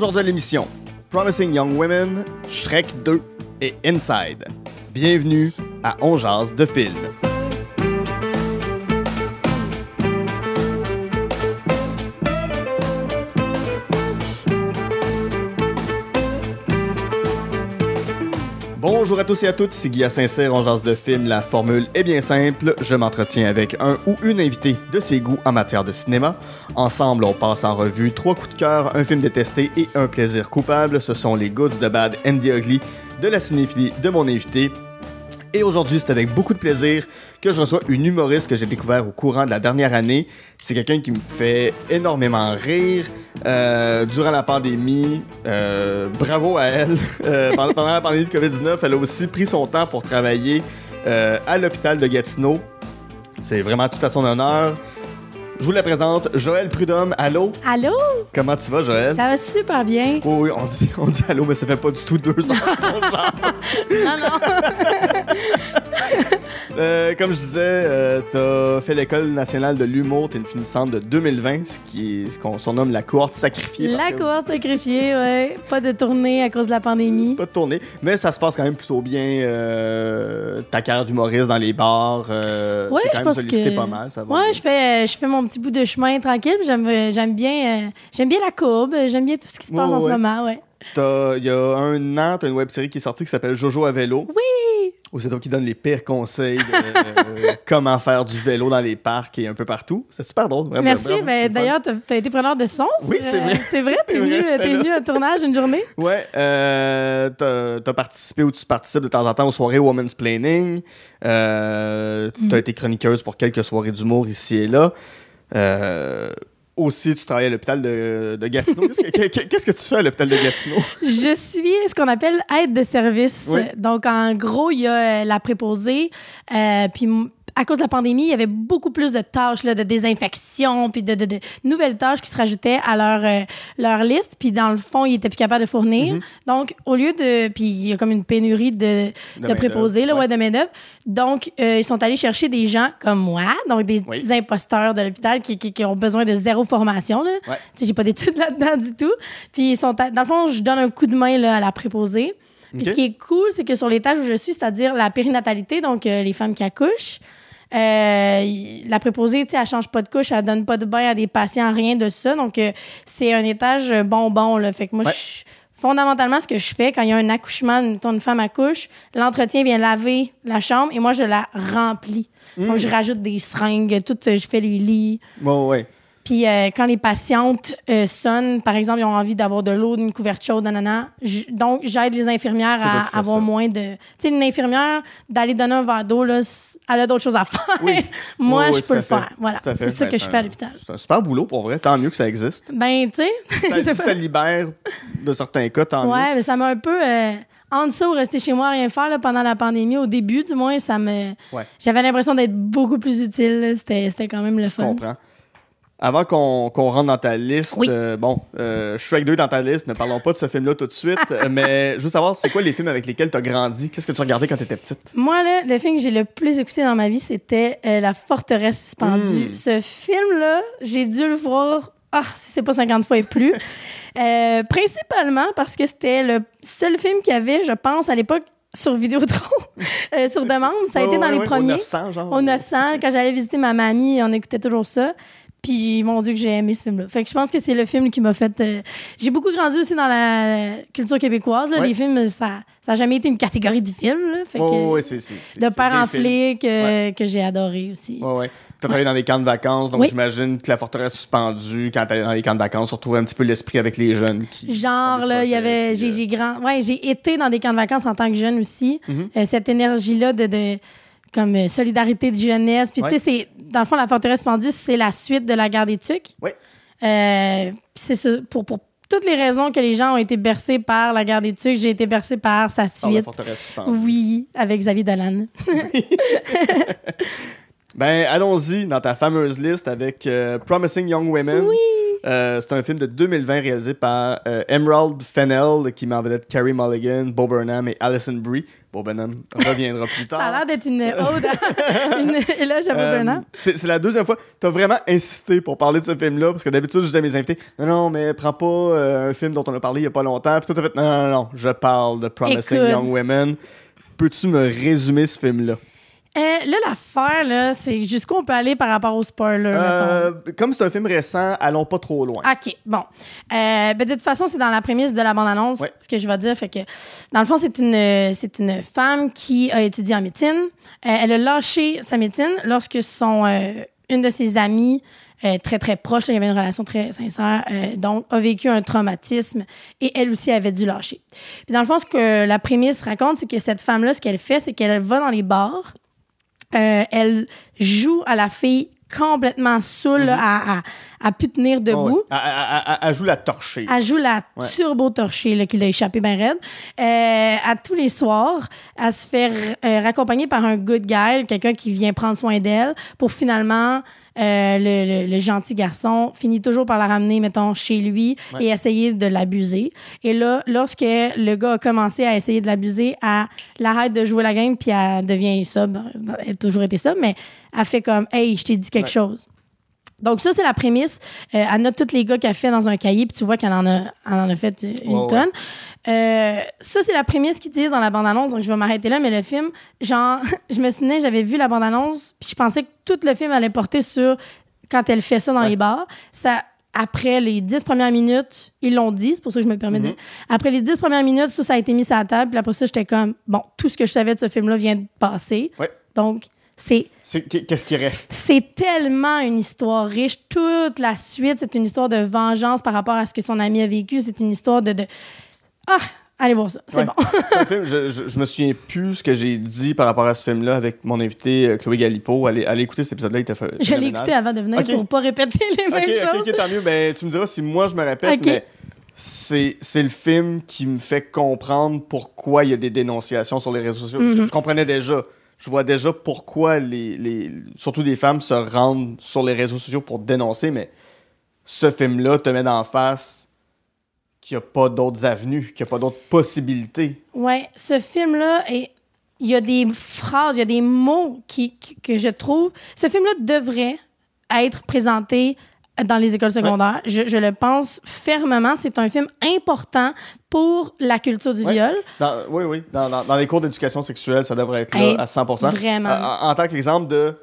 Aujourd'hui l'émission, Promising Young Women, Shrek 2 et Inside. Bienvenue à On Jazz de film. Bonjour à tous et à toutes, c'est Guy jase de film. La formule est bien simple. Je m'entretiens avec un ou une invitée de ses goûts en matière de cinéma. Ensemble, on passe en revue trois coups de cœur, un film détesté et un plaisir coupable. Ce sont les Goods de Bad and the Ugly de la cinéphilie de mon invité. Et aujourd'hui, c'est avec beaucoup de plaisir que je reçois une humoriste que j'ai découvert au courant de la dernière année. C'est quelqu'un qui me fait énormément rire euh, durant la pandémie. Euh, bravo à elle. Euh, pendant, la pandémie de COVID-19, elle a aussi pris son temps pour travailler à l'hôpital de Gatineau. C'est vraiment tout à son honneur. Je vous la présente, Joël Prudhomme. Allô? Allô? Comment tu vas, Joël? Ça va super bien. Oui, oui, on dit, on dit allô, mais ça fait pas du tout deux heures qu'on jase. Non, non. Euh, comme je disais, euh, t'as fait l'école nationale de l'humour, t'es une finissante de 2020, ce qui est ce qu'on surnomme la cohorte sacrifiée. La cohorte sacrifiée, ouais. Pas de tournée à cause de la pandémie. Pas de tournée, mais ça se passe quand même plutôt bien. euh, ta carrière d'humoriste dans les bars, euh, Ouais, t'es quand je même pense sollicité que- pas mal, ça va. Ouais, bien. je fais, je fais mon petit bout de chemin tranquille. J'aime, j'aime bien, j'aime bien la courbe. J'aime bien tout ce qui se passe Ouais, en ce moment, ouais. T'as- Il y a un an, t'as une web série qui est sortie qui s'appelle Jojo à vélo. Oui. Où c'est toi qui donne les pires conseils de euh, comment faire du vélo dans les parcs et un peu partout. C'est super drôle. Vraiment, Merci. vraiment, c'est Ben, d'ailleurs, t'as, t'as été preneur de son. Oui, c'est euh, vrai. C'est vrai, t'es venu, t'es venu à un tournage une journée. Ouais, euh, t'as t'as participé ou tu participes de temps en temps aux soirées Women's Planning. Euh, Mm. T'as été chroniqueuse pour quelques soirées d'humour ici et là. Euh, aussi, tu travailles à l'hôpital de, de Gatineau. Qu'est-ce que, tu fais à l'hôpital de Gatineau? Je suis ce qu'on appelle aide de service. Oui. Donc, en gros, il y a euh, la préposée. euh, puis, à cause de la pandémie, il y avait beaucoup plus de tâches là, de désinfection, puis de, de- de nouvelles tâches qui se rajoutaient à leur, euh, leur liste. Puis, dans le fond, ils étaient plus capables de fournir. Mhm. Donc, au lieu de. Puis, il y a comme une pénurie de, de, main-d'œuvre, préposés, là, ouais. ouais, de main-d'œuvre. Donc, euh, ils sont allés chercher des gens comme moi, donc des Oui. petits imposteurs de l'hôpital qui, qui- qui ont besoin de zéro formation. Là. Ouais. Tu sais, j'ai pas d'études là-dedans du tout. Puis ils sont à- dans le fond, je donne un coup de main là, à la préposée. Puis ce qui est cool, c'est que sur les tâches où je suis, c'est-à-dire la périnatalité, donc euh, les femmes qui accouchent, euh, la préposée, tu sais, elle change pas de couche, elle donne pas de bain à des patients, rien de ça. Donc euh, c'est un étage euh, bonbon là. Fait que moi, Ouais. je- fondamentalement, ce que je fais quand il y a un accouchement, mettons, une femme accouche, l'entretien vient laver la chambre et moi je la remplis. Donc je rajoute des seringues, tout, je fais les lits. Bon, ouais. Puis euh, quand les patientes euh, sonnent, par exemple, ils ont envie d'avoir de l'eau, d'une couverte chaude, nanana, j- donc j'aide les infirmières à avoir ça. moins de... Tu sais, une infirmière, d'aller donner un verre d'eau, elle a d'autres choses à faire. Oui. Moi, Oui, je peux le fait. faire. Voilà, c'est ça Ben, que je fais à l'hôpital. C'est un super boulot pour vrai. Tant mieux que ça existe. Ben, tu sais, Ça, si ça libère de certains cas, tant mieux. ouais, mais ça m'a un peu... Euh, entre ça ou rester chez moi à rien faire là, pendant la pandémie, au début, du moins, ça me... Ouais. J'avais l'impression d'être beaucoup plus utile. C'était quand même le Je fun. comprends. Avant qu'on qu'on rentre dans ta liste, Oui. euh, bon, euh, Shrek 2 dans ta liste, ne parlons pas de ce film-là tout de suite, euh, mais je veux savoir, c'est quoi les films avec lesquels tu as grandi? Qu'est-ce que tu regardais quand tu étais petite? Moi, là, le film que j'ai le plus écouté dans ma vie, c'était euh, La forteresse suspendue. Mm. Ce film-là, j'ai dû le voir, ah, si c'est pas 50 fois et plus. Principalement parce que c'était le seul film qu'il y avait, je pense, à l'époque, sur Vidéotron, euh, sur demande. Ça a été dans les premiers. Au 900, genre. Au 900, quand j'allais visiter ma mamie, on écoutait toujours ça. Puis, mon Dieu, que j'ai aimé ce film-là. Fait que je pense que c'est le film qui m'a fait. euh, J'ai beaucoup grandi aussi dans la culture québécoise. là. Ouais. Les films, ça n'a jamais été une catégorie de film. Là. Fait ouais, c'est- de père en flic euh, Ouais. que j'ai adoré aussi. Ouais, ouais. Tu as travaillé dans des camps de vacances, donc Oui. j'imagine que la forteresse suspendue, quand tu dans les camps de vacances, on retrouvait un petit peu l'esprit avec les jeunes. Qui Genre, là, il y avait. J'ai euh, j'ai grand. Ouais, j'ai été dans des camps de vacances en tant que jeune aussi. Mhm. Cette énergie-là de. de comme euh, solidarité de jeunesse. Puis, Ouais. tu sais. Dans le fond, la forteresse suspendue, c'est la suite de la guerre des Tucs. Oui. Euh, c'est ça. Pour, pour toutes les raisons que les gens ont été bercés par la guerre des Tucs, j'ai été bercée par sa par la suite. forteresse. Oui, avec Xavier Dolan. Ben, allons-y dans ta fameuse liste avec euh, Promising Young Women. Oui. Euh, c'est un film de 2020 réalisé par euh, Emerald Fennell, qui m'en vedette Carrie Mulligan, Bo Burnham et Alison Brie. Bo Burnham reviendra plus tard. Ça a l'air d'être une ode, à- une éloge à Bob Euh, Burnham. c'est la deuxième fois. Tu as vraiment insisté pour parler de ce film-là, parce que d'habitude, je dis à mes invités Non, non, mais prends pas euh, un film dont on a parlé il y a pas longtemps. Puis toi, t'as fait Non, non, non, je parle de Promising Écoute. Young Women. Peux-tu me résumer ce film-là? Euh, là, l'affaire, là, c'est jusqu'où on peut aller par rapport au spoiler, Euh. Comme c'est un film récent, allons pas trop loin. OK, bon. Euh, ben, de toute façon, c'est dans la prémisse de la bande-annonce, Ouais. ce que je vais dire. Fait que, dans le fond, c'est une, c'est une femme qui a étudié en médecine. Euh, elle a lâché sa médecine lorsque son, euh, une de ses amies euh, très, très proche, là, il y avait une relation très sincère, euh, donc a vécu un traumatisme et elle aussi avait dû lâcher. Puis dans le fond, ce que la prémisse raconte, c'est que cette femme-là, ce qu'elle fait, c'est qu'elle va dans les bars, euh, elle joue à la fille complètement saoule, là, à, à, à plus tenir debout. Oh, ouais. Elle, elle joue la torchée. Elle joue la Ouais. turbo torchée là, qui l'a échappé bien raide. Euh, à tous les soirs, elle se fait euh, raccompagner par un good guy, quelqu'un qui vient prendre soin d'elle, pour finalement, euh, le, le- le gentil garçon finit toujours par la ramener, mettons, chez lui Ouais. et essayer de l'abuser. Et là, lorsque le gars a commencé à essayer de l'abuser, elle arrête de jouer la game puis elle devient sobre. Elle a toujours été sobre, mais elle fait comme « Hey, je t'ai dit quelque Ouais. chose ». Donc, ça, c'est la prémisse. Euh, elle note tous les gars qu'elle fait dans un cahier, puis tu vois qu'elle en a, elle en a fait euh, une tonne. Euh, ça, c'est la prémisse qu'ils disent dans la bande-annonce, donc je vais m'arrêter là. Mais le film, genre, je me souvenais, j'avais vu la bande-annonce, puis je pensais que tout le film allait porter sur quand elle fait ça dans Ouais. les bars. Ça, après les dix premières minutes, ils l'ont dit, c'est pour ça que je me permets de. Mhm. Après les dix premières minutes, ça, ça a été mis sur la table, puis après ça, j'étais comme, bon, tout ce que je savais de ce film-là vient de passer. Ouais. Donc, c'est Qu'est-ce qui reste? c'est tellement une histoire riche. Toute la suite, c'est une histoire de vengeance par rapport à ce que son ami a vécu. C'est une histoire de, de... Ah, allez voir ça. C'est Ouais. bon. Un film, je, je, je me souviens plus ce que j'ai dit par rapport à ce film-là avec mon invité euh, Chloé Galipo. Allez, allez écouter cet épisode-là, il était fait. Je l'ai écouté avant de venir Ok. pour pas répéter les mêmes ok, choses. ok, tant mieux. Ben, tu me diras si moi je me répète, mais c'est le film qui me fait comprendre pourquoi il y a des dénonciations sur les réseaux sociaux. je, Mhm. je comprenais déjà. Je vois déjà pourquoi les, les surtout des femmes se rendent sur les réseaux sociaux pour dénoncer, mais ce film-là te met en face qu'il n'y a pas d'autres avenues, qu'il n'y a pas d'autres possibilités. Ouais, ce film-là, il y a des phrases, il y a des mots qui, qui- que je trouve. Ce film-là devrait être présenté dans les écoles secondaires. Je, je le pense fermement. C'est un film important pour la culture du Ouais. viol. Dans- oui, oui. Dans, dans- dans les cours d'éducation sexuelle, ça devrait être là Hey, à 100%. vraiment. En, en tant qu'exemple de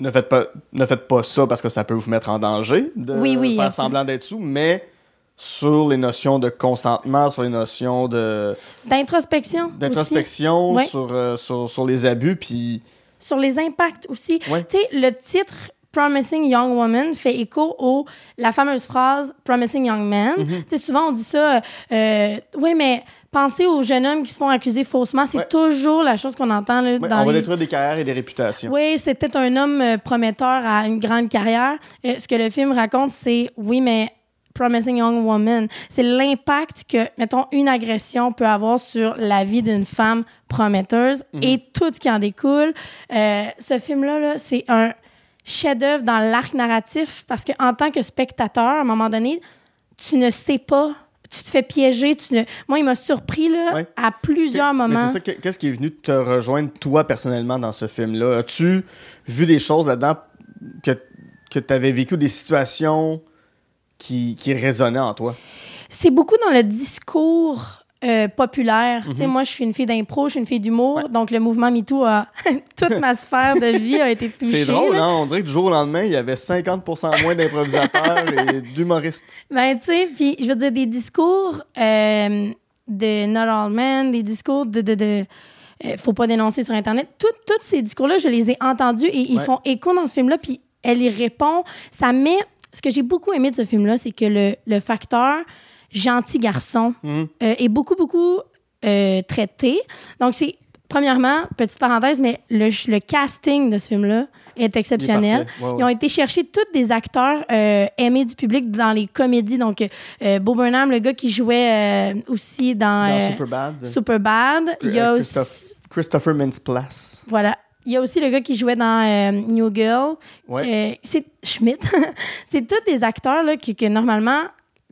ne faites, pas, ne faites pas ça parce que ça peut vous mettre en danger de Oui, oui, faire absolument. semblant d'être sous, mais sur les notions de consentement, sur les notions de D'introspection. d'introspection, Ouais. euh, sur, sur les abus, puis sur les impacts aussi. Ouais. Tu sais, le titre Promising Young Woman fait écho au la fameuse phrase Promising Young Man. Mhm. Tu sais, souvent on dit ça, euh, oui, mais pensez aux jeunes hommes qui se font accuser faussement, c'est Ouais. toujours la chose qu'on entend là, ouais, dans on va les... détruire des carrières et des réputations. Oui, c'est peut-être un homme euh, prometteur à une grande carrière. Euh, ce que le film raconte, c'est oui, mais Promising Young Woman, c'est l'impact que, mettons, une agression peut avoir sur la vie d'une femme prometteuse Mhm. et tout ce qui en découle. Euh, ce film-là, là, c'est un chef-d'œuvre dans l'arc narratif parce qu'en tant que spectateur, à un moment donné, tu ne sais pas. Tu te fais piéger. Tu ne... Moi, il m'a surpris là, Ouais. à plusieurs moments. qu'est-ce qui est venu te rejoindre toi personnellement dans ce film-là? As-tu vu des choses là-dedans que, que tu avais vécu, des situations qui, qui résonnaient en toi? C'est beaucoup dans le discours euh, populaire. Tu sais, moi, je suis une fille d'impro, je suis une fille d'humour. Ouais. donc le mouvement MeToo a... toute ma sphère de vie a été touchée. C'est drôle, là. hein? On dirait que du jour au lendemain, il y avait 50% moins d'improvisateurs et d'humoristes. Ben, tu sais, puis je veux dire, des discours euh, de Not All Men, des discours de... de, de euh, faut pas dénoncer sur Internet. Tous ces discours-là, je les ai entendus et ils Ouais. font écho dans ce film-là, puis elle y répond. Ça met... Ce que j'ai beaucoup aimé de ce film-là, c'est que le, le facteur gentil garçon Mhm. euh, est beaucoup, beaucoup euh, traité. Donc, c'est... Premièrement, petite parenthèse, mais le, le casting de ce film-là est exceptionnel. Ils ont été chercher tous des acteurs euh, aimés du public dans les comédies. Donc, euh, Bo Burnham, le gars qui jouait euh, aussi dans, Dans euh, Superbad. Superbad. Il y a Euh, aussi... Christophe- Christopher Mintz-Plasse. Voilà. il y a aussi le gars qui jouait dans euh, New Girl. Ouais. Euh, c'est Schmidt. c'est tous des acteurs là, qui, que normalement.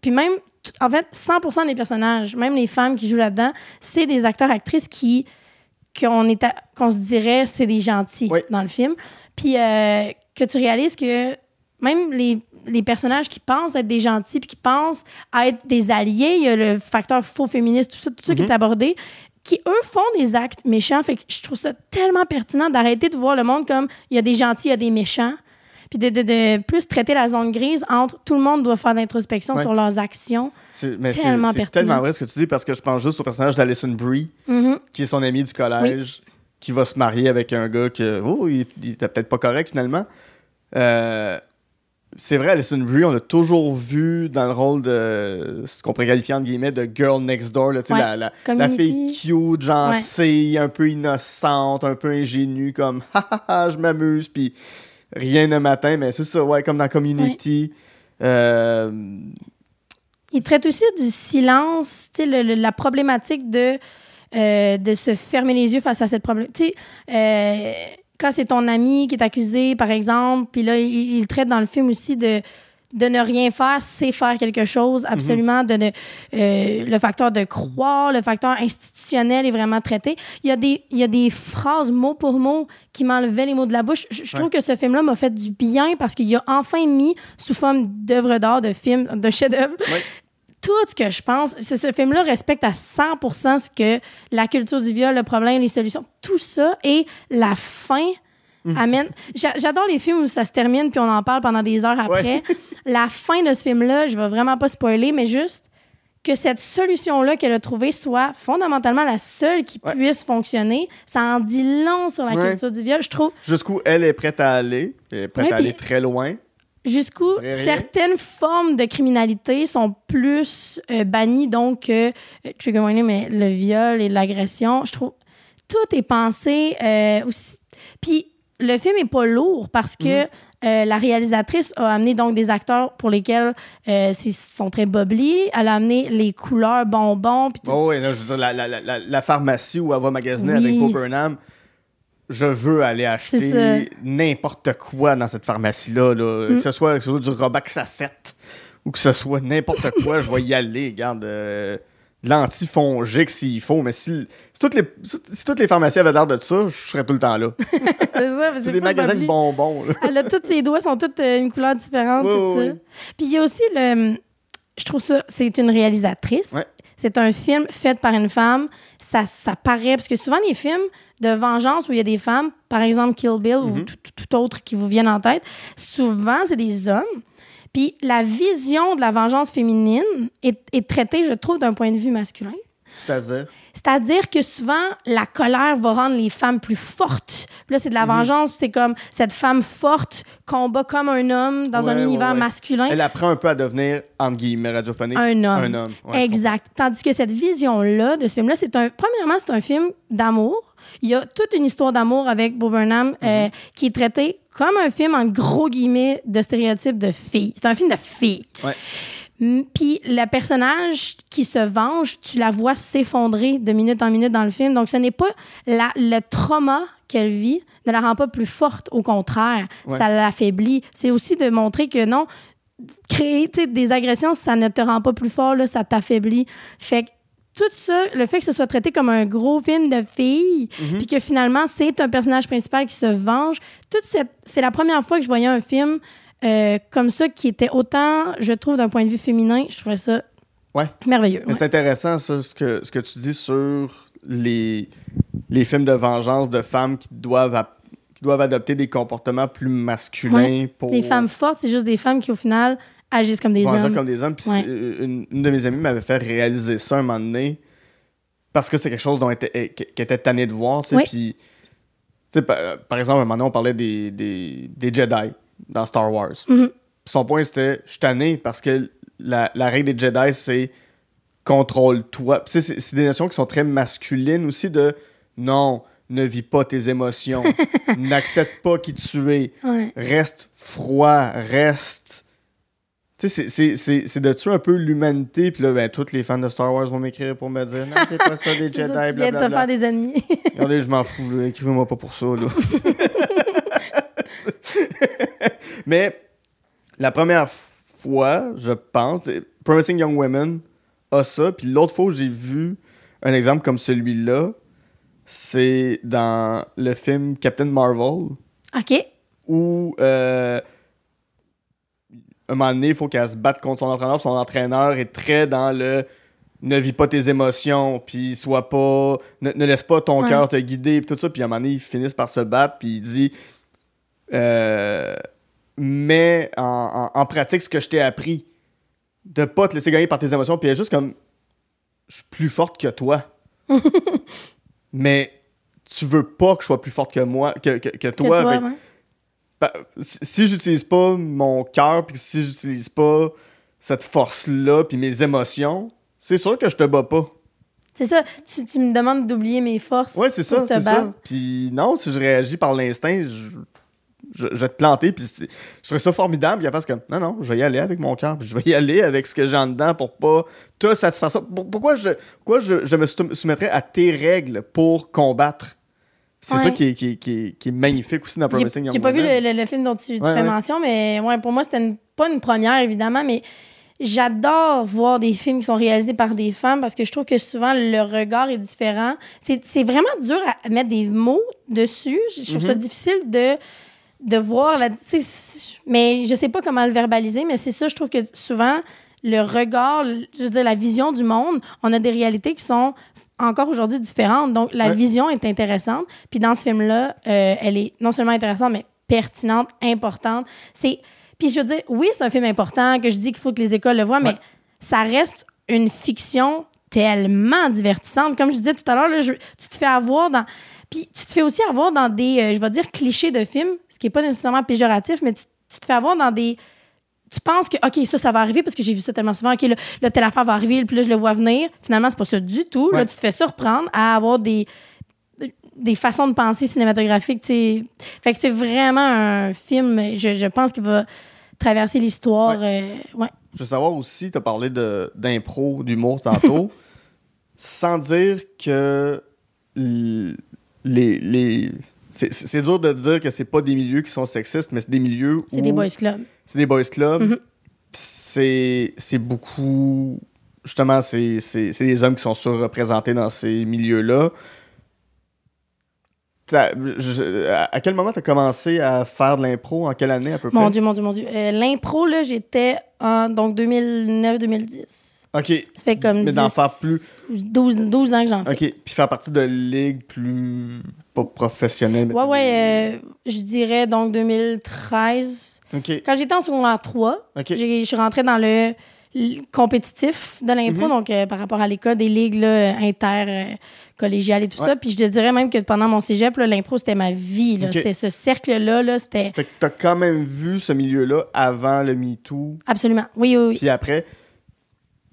Puis même, en fait, 100% des personnages, même les femmes qui jouent là-dedans, c'est des acteurs-actrices qui. qu'on est à- qu'on se dirait c'est des gentils Oui. dans le film. Puis euh, que tu réalises que même les, les personnages qui pensent être des gentils puis qui pensent être des alliés, il y a le facteur faux féministe, tout ça, tout ça qui est abordé, qui eux font des actes méchants. Fait que je trouve ça tellement pertinent d'arrêter de voir le monde comme il y a des gentils, il y a des méchants. Puis de, de- de plus traiter la zone grise entre tout le monde doit faire l'introspection Ouais. sur leurs actions. C'est- mais c'est- Tellement c'est pertinent. tellement vrai ce que tu dis parce que je pense juste au personnage d'Alison Brie, Mhm. qui est son ami du collège, qui va se marier avec un gars que, oh, il, il était peut-être pas correct finalement. Euh, c'est vrai, Alison Brie, on l'a toujours vu dans le rôle de ce qu'on pourrait qualifier entre guillemets de girl next door, là, Ouais. la, la, la fille cute, gentille, un peu innocente, un peu ingénue, comme ha ha ha, je m'amuse, puis rien ne m'atteint, mais c'est ça, ouais, comme dans Community. Euh, Il traite aussi du silence, tu sais, le- le- la problématique de, euh, de se fermer les yeux face à cette problématique. Tu sais, euh, quand c'est ton ami qui est accusé, par exemple, puis là, il, il traite dans le film aussi de, de ne rien faire, c'est faire quelque chose, absolument. de ne- euh, le facteur de croire, le facteur institutionnel est vraiment traité. Il y a des, il y a des phrases mot pour mot qui m'enlevaient les mots de la bouche. Je, je trouve que ce film-là m'a fait du bien parce qu'il a enfin mis sous forme d'œuvre d'art, de film, de chef-d'œuvre, Ouais. tout ce que je pense. Ce, ce film-là respecte à 100% ce que la culture du viol, le problème, les solutions, tout ça. Et la fin amène. J'a- J'adore les films où ça se termine puis on en parle pendant des heures après. La fin de ce film-là, je vais vraiment pas spoiler, mais juste que cette solution-là qu'elle a trouvée soit fondamentalement la seule qui Ouais. puisse fonctionner, ça en dit long sur la Ouais. culture du viol. Je trouve jusqu'où elle est prête à aller, elle est prête à aller très loin. jusqu'où certaines formes de criminalité sont plus euh, bannies, donc euh, trigger warning, mais le viol et l'agression, je trouve tout est pensé euh, aussi. Puis le film est pas lourd parce que Mhm. euh, la réalisatrice a amené donc des acteurs pour lesquels euh, ils sont très bubbly. Elle a amené les couleurs bonbons puis tout Oh, oui, là, je veux dire, la, la- la- la- pharmacie où elle va magasiner Oui. avec Bo Burnham, je veux aller acheter n'importe quoi dans cette pharmacie-là. là. Mm. Que, ce soit, que ce soit du 7 ou que ce soit n'importe quoi, je vais y aller. Regarde, euh, l'antifongique s'il faut, mais si, si toutes les, si, toutes les pharmacies avaient l'air de ça, je serais tout le temps là. C'est ça, mais C'est des magasins de bonbons. là. Elle a tous ses doigts sont tous euh, une couleur différente, Oui, tout oui, ça. oui. Puis il y a aussi le. Je trouve ça. C'est une réalisatrice. Ouais. C'est un film fait par une femme. Ça, ça paraît. Parce que souvent, les films de vengeance où il y a des femmes, par exemple Kill Bill ou tout, tout- tout autre qui vous viennent en tête, souvent, c'est des hommes. Puis la vision de la vengeance féminine est, est traitée, je trouve, d'un point de vue masculin. C'est-à-dire? C'est-à-dire que souvent, la colère va rendre les femmes plus fortes. Puis là, c'est de la vengeance, puis c'est comme cette femme forte combat comme un homme dans Ouais, un ouais, univers ouais. masculin. Elle apprend un peu à devenir, entre guillemets, radiophonique. Un homme. Un homme. Exact. Tandis que cette vision-là de ce film-là, c'est un. Premièrement, c'est un film d'amour. Il y a toute une histoire d'amour avec Bo Burnham euh, Mhm. qui est traité comme un film en gros guillemets de stéréotypes de filles. C'est un film de. Ouais. Mm, Puis le personnage qui se venge, tu la vois s'effondrer de minute en minute dans le film. Donc ce n'est pas la- le trauma qu'elle vit ne la rend pas plus forte, au contraire, Ouais. ça l'affaiblit. C'est aussi de montrer que non, créer des agressions, ça ne te rend pas plus fort, là, ça t'affaiblit. Fait que tout ça, le fait que ce soit traité comme un gros film de filles, Mhm. puis que finalement, c'est un personnage principal qui se venge, toute cette, c'est la première fois que je voyais un film euh, comme ça qui était autant, je trouve, d'un point de vue féminin, je trouvais ça Ouais. merveilleux. Ouais. c'est intéressant, ça, ce que, ce que tu dis sur les, les films de vengeance de femmes qui doivent, ap- qui doivent adopter des comportements plus masculins pour Les femmes fortes, c'est juste des femmes qui, au final, agissent comme des venger hommes. comme des hommes. Puis Ouais. c'est- une, une de mes amies m'avait fait réaliser ça un moment donné parce que c'est quelque chose dont était, elle- qu'elle était tannée de voir. Puis, tu sais, par, par exemple, un moment donné, on parlait des, des, des Jedi dans Star Wars. Mhm. Son point, c'était je suis tanné parce que la, la règle des Jedi, c'est contrôle-toi. C'est c'est des notions qui sont très masculines aussi de non, ne vis pas tes émotions, n'accepte pas qui tu es, Ouais. reste froid, reste. Tu sais, c'est- de tuer un peu l'humanité, puis là, ben, tous les fans de Star Wars vont m'écrire pour me dire non, c'est pas ça, des Jedi, ça, tu viens de te blablabla. faire des ennemis. Regardez, je m'en fous, écrivez-moi pas pour ça. Là. Mais la première fois, je pense, Promising Young Women a ça. Puis l'autre fois où j'ai vu un exemple comme celui-là, c'est dans le film Captain Marvel, OK. où euh, un moment donné, il faut qu'elle se batte contre son entraîneur. Son entraîneur est très dans le ne vis pas tes émotions, puis sois pas. Ne, ne laisse pas ton Ouais. cœur te guider, puis tout ça. Puis à un moment donné, ils finissent par se battre, puis il dit euh, Mets en, en- en pratique ce que je t'ai appris. De pas te laisser gagner par tes émotions, puis elle est juste comme Je suis plus forte que toi. Mais tu veux pas que je sois plus forte que moi, que, que, que Que toi. ouais. Si j'utilise pas mon cœur, puis si j'utilise pas cette force-là, puis mes émotions, c'est sûr que je te bats pas. C'est ça. Tu, tu me demandes d'oublier mes forces. Ouais, c'est ça, c'est ça. Puis non, si je réagis par l'instinct, je, je, je vais te planter, puis je trouve ça formidable. Il a fait comme, non, non, je vais y aller avec mon cœur, puis je vais y aller avec ce que j'ai en dedans pour pas te satisfaire Pourquoi je, pourquoi je, je me sou- soumettrais à tes règles pour combattre? C'est ça qui est, qui, est, qui, est, qui est magnifique aussi dans Promising Young j'ai pas vu le, le- le film dont tu, tu Ouais, fais mention, mais ouais, pour moi, c'était une- pas une première, évidemment, mais j'adore voir des films qui sont réalisés par des femmes parce que je trouve que souvent le regard est différent. C'est vraiment dur à mettre des mots dessus. Je je trouve ça Mhm. difficile de, de voir la. Mais je sais pas comment le verbaliser, mais c'est ça, je trouve que souvent, le regard, je veux dire, la vision du monde, on a des réalités qui sont encore aujourd'hui différentes. Donc, la Ouais. vision est intéressante. Puis dans ce film-là, euh, elle est non seulement intéressante, mais pertinente, importante. C'est... Puis je veux dire, oui, c'est un film important, que je dis qu'il faut que les écoles le voient, mais ça reste une fiction tellement divertissante. Comme je disais tout à l'heure, tu te fais avoir dans... Puis tu te fais aussi avoir dans des, euh, je vais dire, clichés de films, ce qui n'est pas nécessairement péjoratif, mais tu, tu te fais avoir dans des... Tu penses que, OK, ça, ça va arriver parce que j'ai vu ça tellement souvent. OK, là, là, telle affaire va arriver, puis là, je le vois venir. Finalement, c'est pas ça du tout. Là, tu te fais surprendre à avoir des, des façons de penser cinématographiques. Fait que c'est vraiment un film, je, je pense, qui va traverser l'histoire. euh, ouais. Je veux savoir aussi, tu as parlé de- d'impro, d'humour tantôt, sans dire que les c'est- dur de dire que c'est pas des milieux qui sont sexistes, mais c'est des milieux où. C'est des boys clubs. C'est des boys clubs. Puis C'est beaucoup. Justement, c'est des hommes qui sont surreprésentés dans ces milieux-là. À quel moment tu as commencé à faire de l'impro? En quelle année à peu près? Mon Dieu, mon Dieu, mon Dieu. Euh, L'impro, là, j'étais en donc 2009-2010. OK. Ça fait comme Mais d'en 10, faire plus. 12, 12 ans que j'en fais. OK. Puis faire partie de ligues plus. pas professionnelles. Ouais, ouais, euh, je dirais donc 2013. des- OK. Quand j'étais en secondaire 3, OK. j'ai- je suis rentrée dans le, compétitif de l'impro, Mhm. donc euh, par rapport à l'école, des ligues là, inter, euh, collégiales et tout Ouais. ça. Puis je te dirais même que pendant mon cégep, l'impro, c'était ma vie. C'était ce cercle-là, là, c'était Fait que t'as quand même vu ce milieu-là avant le MeToo? absolument. Oui, oui, oui. Puis après.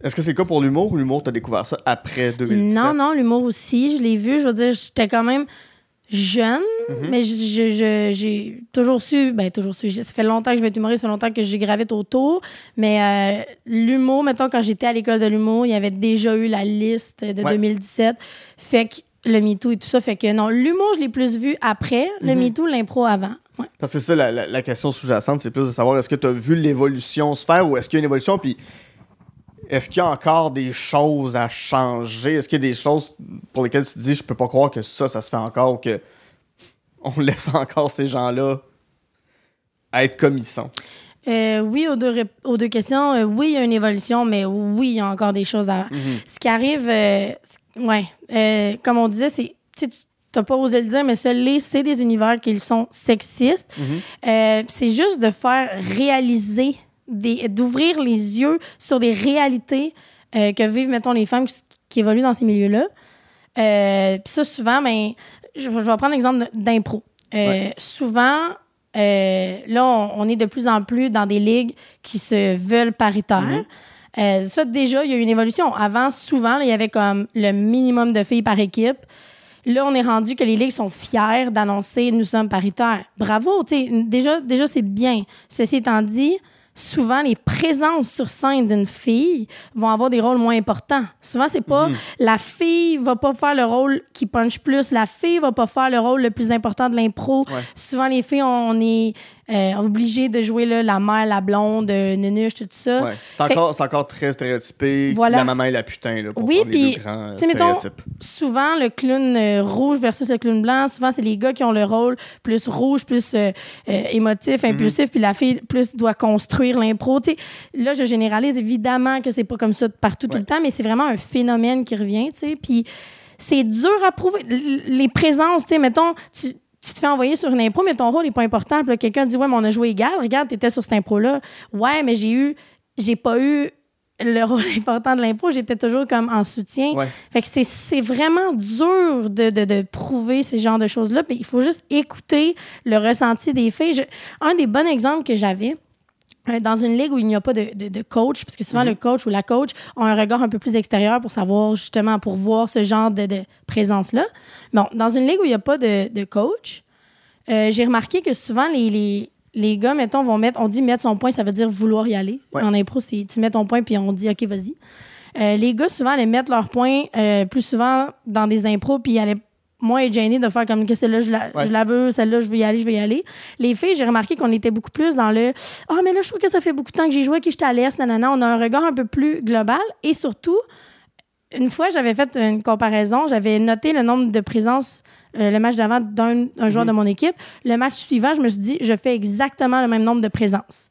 Est-ce que c'est le cas pour l'humour ou l'humour, t'as découvert ça après 2017? Non, non, l'humour aussi, je l'ai vu. Je veux dire, j'étais quand même jeune, Mhm. mais je- je- je- j'ai toujours su, ben toujours su, ça fait longtemps que je vais être humoriste, ça fait longtemps que j'ai gravite autour, mais euh, l'humour, mettons, quand j'étais à l'école de l'humour, il y avait déjà eu la liste de Ouais. 2017, fait que le MeToo et tout ça, fait que non, l'humour, je l'ai plus vu après, le Mhm. MeToo, l'impro avant. Ouais. Parce que c'est ça, la, la- la question sous-jacente, c'est plus de savoir est-ce que tu as vu l'évolution se faire ou est-ce qu'il y a une évolution, puis est-ce qu'il y a encore des choses à changer? Est-ce qu'il y a des choses pour lesquelles tu te dis, je peux pas croire que ça, ça se fait encore ou que on laisse encore ces gens-là être comme ils sont? Euh, oui, aux deux, aux deux questions, euh, oui, il y a une évolution, mais oui, il y a encore des choses à, Mhm. ce qui arrive, euh, ouais, euh, comme on disait, c'est, tu t'as pas osé le dire, mais ça l'est, c'est des univers qui sont sexistes. Mhm. C'est juste de faire réaliser, d'ouvrir les yeux sur des réalités euh, que vivent, mettons, les femmes qui, qui évoluent dans ces milieux-là. Euh, Puis ça, souvent, ben, je, vais- je vais prendre l'exemple d'impro. Euh, Ouais. Souvent, là, on, on est de plus en plus dans des ligues qui se veulent paritaires. Mhm. Ça, déjà, il y a eu une évolution. Avant, souvent, il y avait comme le minimum de filles par équipe. Là, on est rendu que les ligues sont fiers d'annoncer nous sommes paritaires. Bravo, tu sais, déjà, déjà c'est bien. Ceci étant dit, souvent les présences sur scène d'une fille vont avoir des rôles moins importants. Souvent, c'est pas la fille va pas faire le rôle qui punch plus, la fille va pas faire le rôle le plus important de l'impro. Ouais. Souvent, les filles, on est euh, obligé de jouer là, la mère, la blonde, euh, Nunuche, tout ça. Ouais. C'est encore, c'est encore très stéréotypé. Voilà. La maman et la putain, là, pour Oui, les puis, deux grands euh, tu sais, mettons, stéréotypes. souvent le clown euh, rouge versus le clown blanc, souvent c'est les gars qui ont le rôle plus rouge, plus émotif, Mhm. impulsif, puis la fille plus doit construire l'impro. Là, je généralise évidemment que c'est pas comme ça partout tout Ouais. le temps, mais c'est vraiment un phénomène qui revient. Tu sais, puis c'est dur à prouver. Les présences, tu sais, mettons, tu tu te fais envoyer sur une impro, mais ton rôle n'est pas important. Puis quelqu'un dit Ouais, mais on a joué égal. Regarde, tu étais sur cette impro-là. Ouais, mais j'ai eu. J'ai pas eu le rôle important de l'impro. J'étais toujours comme en soutien. Ouais. Fait que c'est- vraiment dur de, de, de prouver ces genres de choses-là. Puis il faut juste écouter le ressenti des filles. Je- un des bons exemples que j'avais, dans une ligue où il n'y a pas de, de- de coach, parce que souvent Mhm. le coach ou la coach ont un regard un peu plus extérieur pour savoir justement, pour voir ce genre de, de présence-là. Bon, dans une ligue où il n'y a pas de, de coach, euh, j'ai remarqué que souvent les, les, les gars, mettons, vont mettre, on dit mettre son point, ça veut dire vouloir y aller. Ouais. En impro, c'est tu mets ton point puis on dit OK, vas-y. Euh, les gars, souvent, allaient mettre leur point euh, plus souvent dans des impros, puis ils allaient moins être gênés de faire comme que celle-là, je la, Ouais. je la veux, celle-là, je veux y aller, je veux y aller. Les filles, j'ai remarqué qu'on était beaucoup plus dans le Ah, mais là, je trouve que ça fait beaucoup de temps que j'ai joué, que je à l'Est, nanana. On a un regard un peu plus global. Et surtout, une fois, j'avais fait une comparaison. J'avais noté le nombre de présences euh, le match d'avant d'un un joueur Mhm. de mon équipe. Le match suivant, je me suis dit, je fais exactement le même nombre de présences.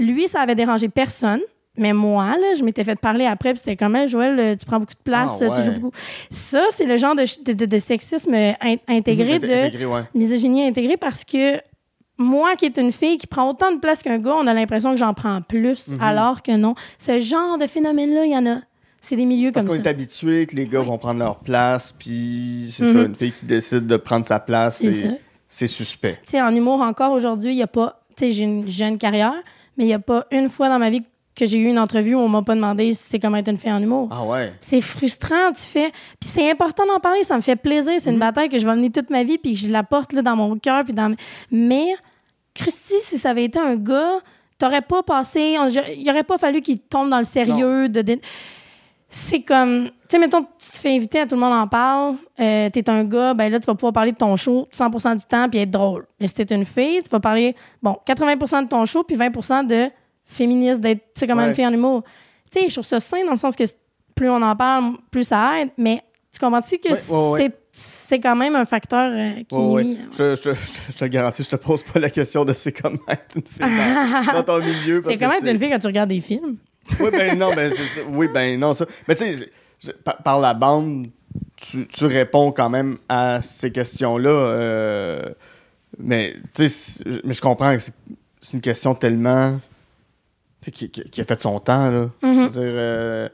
Lui, ça avait dérangé personne. Mais moi, là, je m'étais fait parler après, puis c'était comme, Joël, euh, tu prends beaucoup de place, Ah, tu joues beaucoup. Ça, c'est le genre de, de- de- de sexisme euh, in- intégré, de intégré, ouais. misogynie intégrée, parce que moi, qui est une fille qui prend autant de place qu'un gars, on a l'impression que j'en prends plus, Mhm. alors que non. Ce genre de phénomène-là, il y en a. C'est des milieux Parce comme qu'on ça. est habitué que les gars vont prendre leur place, puis c'est Mhm. ça, une fille qui décide de prendre sa place, c'est suspect. Tu sais, en humour encore aujourd'hui, il n'y a pas. Tu sais, j'ai une jeune carrière, mais il n'y a pas une fois dans ma vie que j'ai eu une entrevue où on m'a pas demandé si c'est comment être une fille en humour. Ah ouais. C'est frustrant, tu fais. Puis c'est important d'en parler, ça me fait plaisir. C'est une bataille que je vais mener toute ma vie, puis que je la porte là, dans mon cœur. Puis dans... Mais, Christy, si ça avait été un gars, t'aurais pas passé. on- Il aurait pas fallu qu'il tombe dans le sérieux. de de- C'est comme. Tu sais, mettons, tu te fais inviter, à tout le monde en parle. Euh, t'es un gars, ben là, tu vas pouvoir parler de ton show 100% du temps puis être drôle. Mais si t'es une fille, tu vas parler, bon, 80% de ton show puis 20% de féministe, d'être, tu sais, comment Ouais. une fille en humour. Tu sais, je trouve ça sain dans le sens que plus on en parle, plus ça aide. Mais tu comprends-tu que Ouais, ouais, ouais. c'est c'est quand même un facteur euh, qui nuit. Je, je, je, te garantis, je te pose pas la question de c'est comment être une fille dans, dans ton milieu. C'est comment être une fille quand tu regardes des films? Oui, ben non, ben, oui, ben non, ça. Mais tu sais, par, par la bande, tu, tu réponds quand même à ces questions-là. euh, mais tu sais, mais je comprends que c'est une question tellement. Qui, qui- qui a fait son temps, là. Veux dire. euh,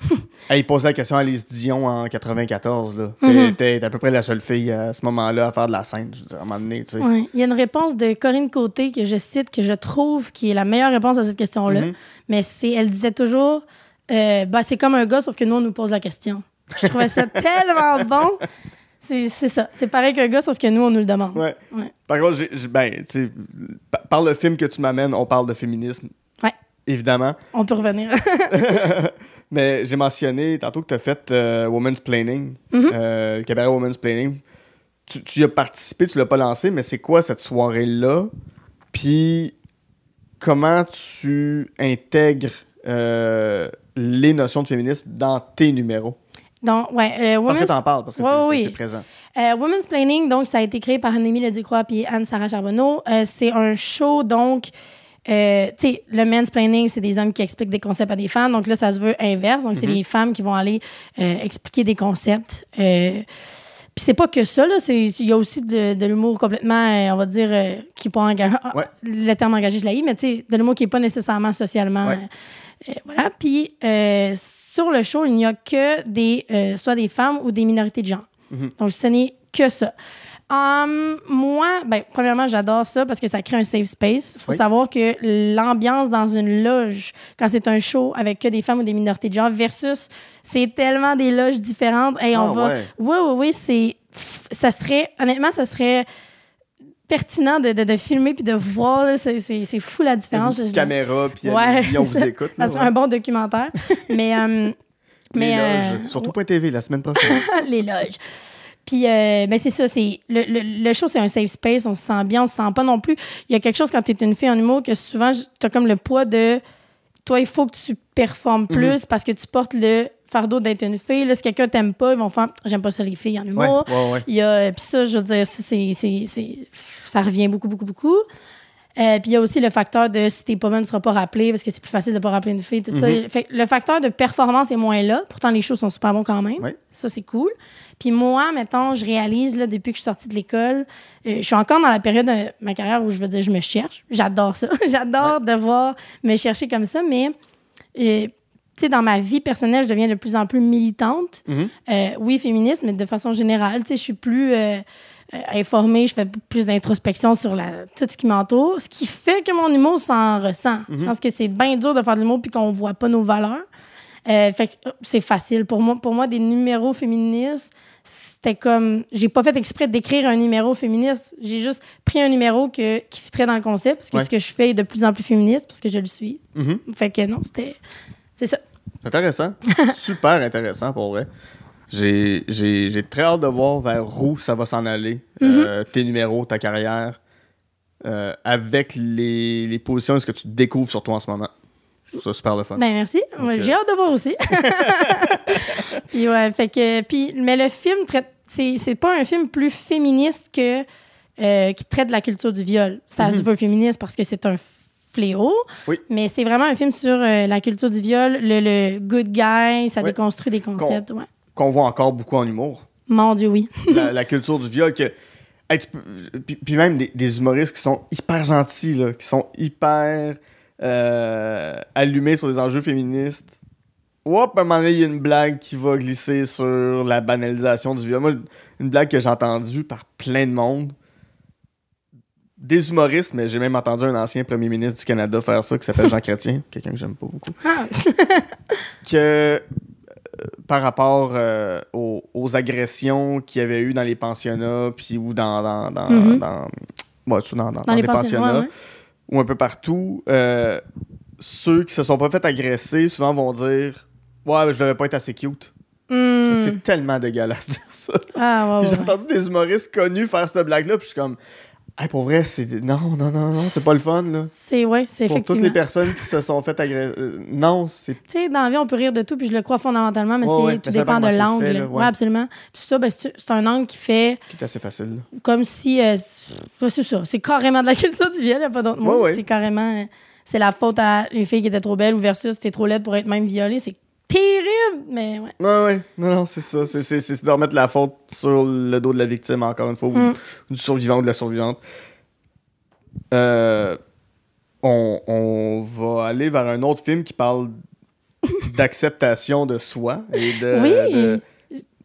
hey, il posait la question à Lise Dion en 94, là. T'es- Mhm. T'es à peu près la seule fille à ce moment-là à faire de la scène. Je veux dire, à un moment donné, tu sais. Ouais. Il y a une réponse de Corinne Côté que je cite, que je trouve qui est la meilleure réponse à cette question-là. Mhm. Mais c'est, elle disait toujours, euh, Ben, c'est comme un gars, sauf que nous, on nous pose la question. Je trouvais ça tellement bon. C'est, c'est ça. C'est pareil qu'un gars, sauf que nous, on nous le demande. Ouais. Ouais. Par contre, ben, par le film que tu m'amènes, on parle de féminisme. Évidemment. On peut revenir. Mais j'ai mentionné tantôt que tu as fait euh, Woman's Planning, Mhm. euh, le cabaret Woman's Planning. Tu, tu y as participé, tu l'as pas lancé, mais c'est quoi cette soirée-là? Puis comment tu intègres euh, les notions de féminisme dans tes numéros? Donc, ouais, euh, Parce que Women's- tu en parles, parce que Ouais, c'est- oui. présent. Women's Planning, donc, ça a été créé par Annemie Leducroix et Anne-Sarah Charbonneau. C'est un show, donc, euh, tu sais, le men's planning, c'est des hommes qui expliquent des concepts à des femmes. Donc là, ça se veut inverse. Donc, c'est Mhm. les femmes qui vont aller euh, expliquer des concepts. Euh, puis c'est pas que ça, là. Il y a aussi de, de l'humour complètement, euh, on va dire, euh, qui n'est pas engagé. ah, Ouais. Le terme engagé, je l'ai, mais tu sais, de l'humour qui n'est pas nécessairement socialement. Ouais. voilà. Puis sur le show, il n'y a que des, soit des femmes ou des minorités de genre. Mhm. Donc, ce n'est que ça. Hum, moi, ben, premièrement, j'adore ça parce que ça crée un safe space. Il faut Oui. savoir que l'ambiance dans une loge, quand c'est un show avec que des femmes ou des minorités de genre, versus c'est tellement des loges différentes. Et Ah, on va. ouais. Oui, oui, oui, c'est. Ça serait. Honnêtement, ça serait pertinent de, de, de filmer puis de voir. C'est- fou la Une différence. Je- caméra, puis Ouais, on vous écoute. Ça Là, ouais. un bon documentaire. mais euh, mais Les euh, loges. Surtout point TV la semaine prochaine. les loges. Puis, euh, ben c'est ça, c'est le, le, le show, c'est un safe space, on se sent bien, on se sent pas non plus. Il y a quelque chose quand tu es une fille en humour que souvent, tu as comme le poids de toi, il faut que tu performes plus parce que tu portes le fardeau d'être une fille. Là, si quelqu'un t'aime pas, ils vont faire J'aime pas ça, les filles en humour. ouais, ouais. Il y a, puis ça, je veux dire, c'est, c'est, c'est- c'est- ça revient beaucoup, beaucoup, beaucoup. Euh, puis il y a aussi le facteur de si t'es pas bonne, tu seras pas rappelé parce que c'est plus facile de pas rappeler une fille, tout ça. Mhm. Fait que le facteur de performance est moins là. Pourtant, les shows sont super bons quand même. Ouais. Ça, c'est cool. Puis moi, mettons, je réalise, là, depuis que je suis sortie de l'école, euh, je suis encore dans la période de ma carrière où je veux dire, je me cherche. J'adore ça. J'adore devoir me chercher comme ça, mais. euh, tu sais, dans ma vie personnelle, je deviens de plus en plus militante. Mhm. Euh, oui, féministe, mais de façon générale. Tu sais, je suis plus informée, je fais plus d'introspection sur la, tout ce qui m'entoure, ce qui fait que mon humour s'en ressent. Je pense que c'est bien dur de faire de l'humour puis qu'on voit pas nos valeurs. Euh, fait que euh, c'est facile. Pour moi, pour moi, des numéros féministes, c'était comme. J'ai pas fait exprès d'écrire un numéro féministe. J'ai juste pris un numéro que, qui fitrait dans le concept, parce que Ouais. ce que je fais est de plus en plus féministe, parce que je le suis. Mhm. Fait que non, c'était. C'est ça. C'est intéressant. Super intéressant pour vrai. J'ai, très hâte de voir vers où ça va s'en aller. Euh, tes numéros, ta carrière, euh, avec les, les positions ce que tu découvres sur toi en ce moment. Je trouve ça super le fun. Ben merci. Ok. J'ai hâte de voir aussi. puis ouais, fait que puis mais le film traite c'est pas un film plus féministe que euh, qui traite de la culture du viol. Ça se veut féministe parce que c'est un fléau. Mhm. Oui. Mais c'est vraiment un film sur euh, la culture du viol, le, le good guy, ça déconstruit des concepts. Ouais. Qu'on voit encore beaucoup en humour. Mon Dieu, oui. la, la culture du viol que hey, peux- puis, puis même des, des humoristes qui sont hyper gentils là, qui sont hyper euh, allumés sur les enjeux féministes Hop, à un moment donné, il y a une blague qui va glisser sur la banalisation du viol. Moi, une blague que j'ai entendue par plein de monde. Des humoristes, mais j'ai même entendu un ancien premier ministre du Canada faire ça qui s'appelle Jean Chrétien, quelqu'un que j'aime pas beaucoup Ah. que par rapport euh, aux, aux agressions qu'il y avait eu dans les pensionnats, puis ou dans dans dans, Mhm. dans, dans- dans- Dans dans les pensionnats, pensionnats, ouais, ouais. ou un peu partout, euh, ceux qui se sont pas fait agresser souvent vont dire ouais, je devais pas être assez cute. Hmm. C'est tellement dégueulasse dire ça. Ah, ouais, j'ai entendu des humoristes connus faire cette blague-là, puis je suis comme hey, pour vrai, c'est non non non non, c'est pas le fun là. C'est, ouais, c'est Pour toutes effectivement. les personnes qui se sont fait agresser, euh, non, c'est Tu sais, dans la vie, on peut rire de tout, puis je le crois fondamentalement, mais Ouais, tout mais dépend de l'angle. ouais. ouais. absolument. Puis ça, ben, c'est, c'est un angle qui fait qui est assez facile. là. comme si. euh, c'est ça. C'est carrément de la culture du viol, il n'y a pas d'autre mot. C'est carrément. euh, c'est la faute à une fille qui était trop belle ou versus t'es trop laide pour être même violée. C'est terrible, mais ouais. Ouais, ouais. Non, non, c'est ça. C'est, de remettre la faute sur le dos de la victime, encore une fois, ou, Mm. ou du survivant ou de la survivante. Euh, on, on va aller vers un autre film qui parle d'acceptation de soi et de, Oui. de,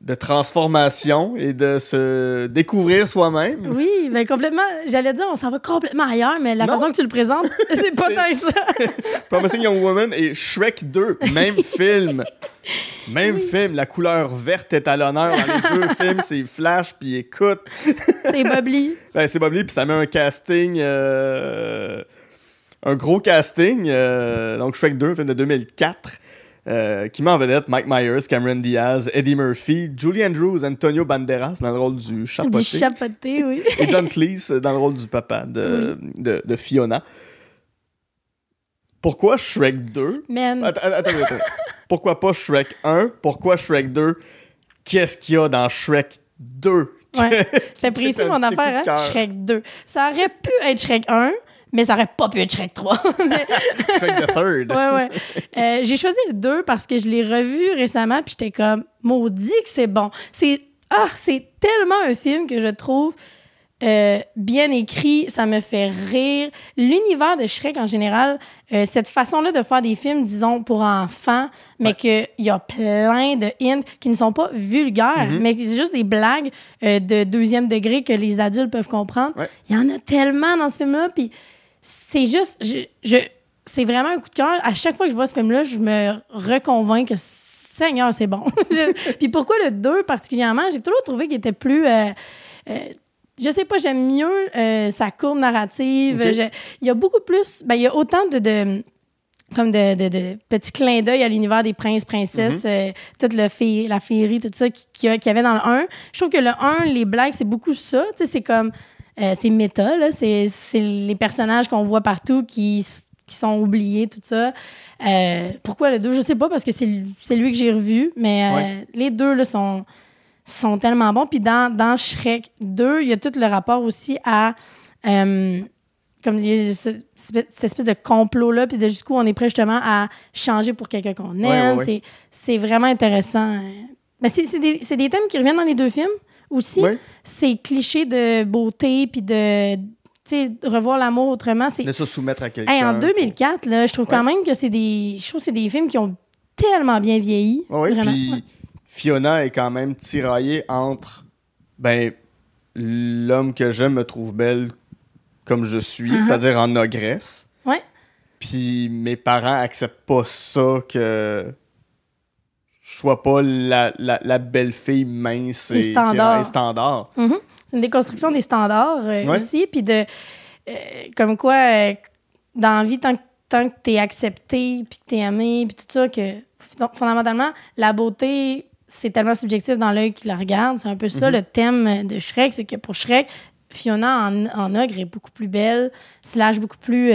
de transformation et de se découvrir soi-même. Oui, ben complètement. J'allais dire, on s'en va complètement ailleurs, mais la Non. façon que tu le présentes, c'est pas tant ça. Promising Young Woman et Shrek 2, même film. Même film. La couleur verte est à l'honneur dans les deux films. C'est Flash, puis écoute. c'est Bubbly. Ben, c'est Bob Lee, puis ça met un casting. euh, un gros casting. euh, donc, Shrek 2, film de 2004. Euh, qui met en vedette Mike Myers, Cameron Diaz, Eddie Murphy, Julie Andrews, Antonio Banderas dans le rôle du chapeauté. Du chapoté, oui. et John Cleese dans le rôle du papa de, de, de Fiona. Pourquoi Shrek 2 Man, Attends, attends, attends. Pourquoi pas Shrek 1 Pourquoi Shrek 2 Qu'est-ce qu'il y a dans Shrek 2 Ouais. C'était précis mon affaire, hein? Shrek 2. Ça aurait pu être Shrek 1, mais ça aurait pas pu être Shrek 3. Mais- Shrek the Third. ouais, ouais. Euh, j'ai choisi le 2 parce que je l'ai revu récemment, puis j'étais comme, maudit que c'est bon. C'est ah, c'est tellement un film que je trouve euh, bien écrit, ça me fait rire. L'univers de Shrek en général, euh, cette façon-là de faire des films, disons, pour enfants, mais qu'il y a plein de hints qui ne sont pas vulgaires, Mhm. mais c'est juste des blagues de deuxième degré que les adultes peuvent comprendre. Ouais. Il y en a tellement dans ce film-là, puis c'est juste... Je, je- c'est vraiment un coup de cœur. À chaque fois que je vois ce film-là, je me reconvainc que Seigneur, c'est bon. Je- puis pourquoi le 2 particulièrement? J'ai toujours trouvé qu'il était plus... euh, euh, je sais pas, j'aime mieux euh, sa courbe narrative. Je- Il y a beaucoup plus. Ben, il y a autant de. de comme de, de, de petits clins d'œil à l'univers des princes, princesses, Mm-hmm. euh, toute le fée, la féerie, tout ça qui- qu'il y, y avait dans le 1. Je trouve que le 1, les blagues, c'est beaucoup ça. Tu sais, c'est comme. Euh, c'est méta, là. C'est c'est les personnages qu'on voit partout qui, qui sont oubliés, tout ça. Euh, pourquoi le 2 Je sais pas, parce que c'est lui- c'est lui que j'ai revu, mais euh, Ouais. les deux, là, sont sont tellement bons. Puis dans, dans Shrek 2, il y a tout le rapport aussi à. comme cette espèce de complot-là, puis de jusqu'où on est prêt justement à changer pour quelqu'un qu'on aime. Ouais, ouais, ouais. C'est- C'est vraiment intéressant. Mais c'est c'est des, c'est des thèmes qui reviennent dans les deux films aussi. Ces clichés de beauté, puis de. Revoir l'amour autrement. C'est De se soumettre à quelqu'un. Hey, en 2004, là, je trouve quand même que c'est des. Je trouve c'est des films qui ont tellement bien vieilli. Oui, vraiment. puis Ouais. Fiona est quand même tiraillée entre ben l'homme que j'aime me trouve belle comme je suis, Uh-huh. c'est-à-dire en ogresse. Ouais. Puis mes parents acceptent pas ça que sois pas la, la, la belle fille mince et standards. et standard. Mhm. C'est une déconstruction des standards euh, Ouais. aussi. Puis de. euh, comme quoi, euh, dans la vie, tant, que- tant que tu es accepté, puis que tu es aimé, puis tout ça, que fond- fondamentalement, la beauté, c'est tellement subjectif dans l'œil qui la regarde. C'est un peu ça Mhm. le thème de Shrek. C'est que pour Shrek, Fiona en, en ogre est beaucoup plus belle, slash beaucoup plus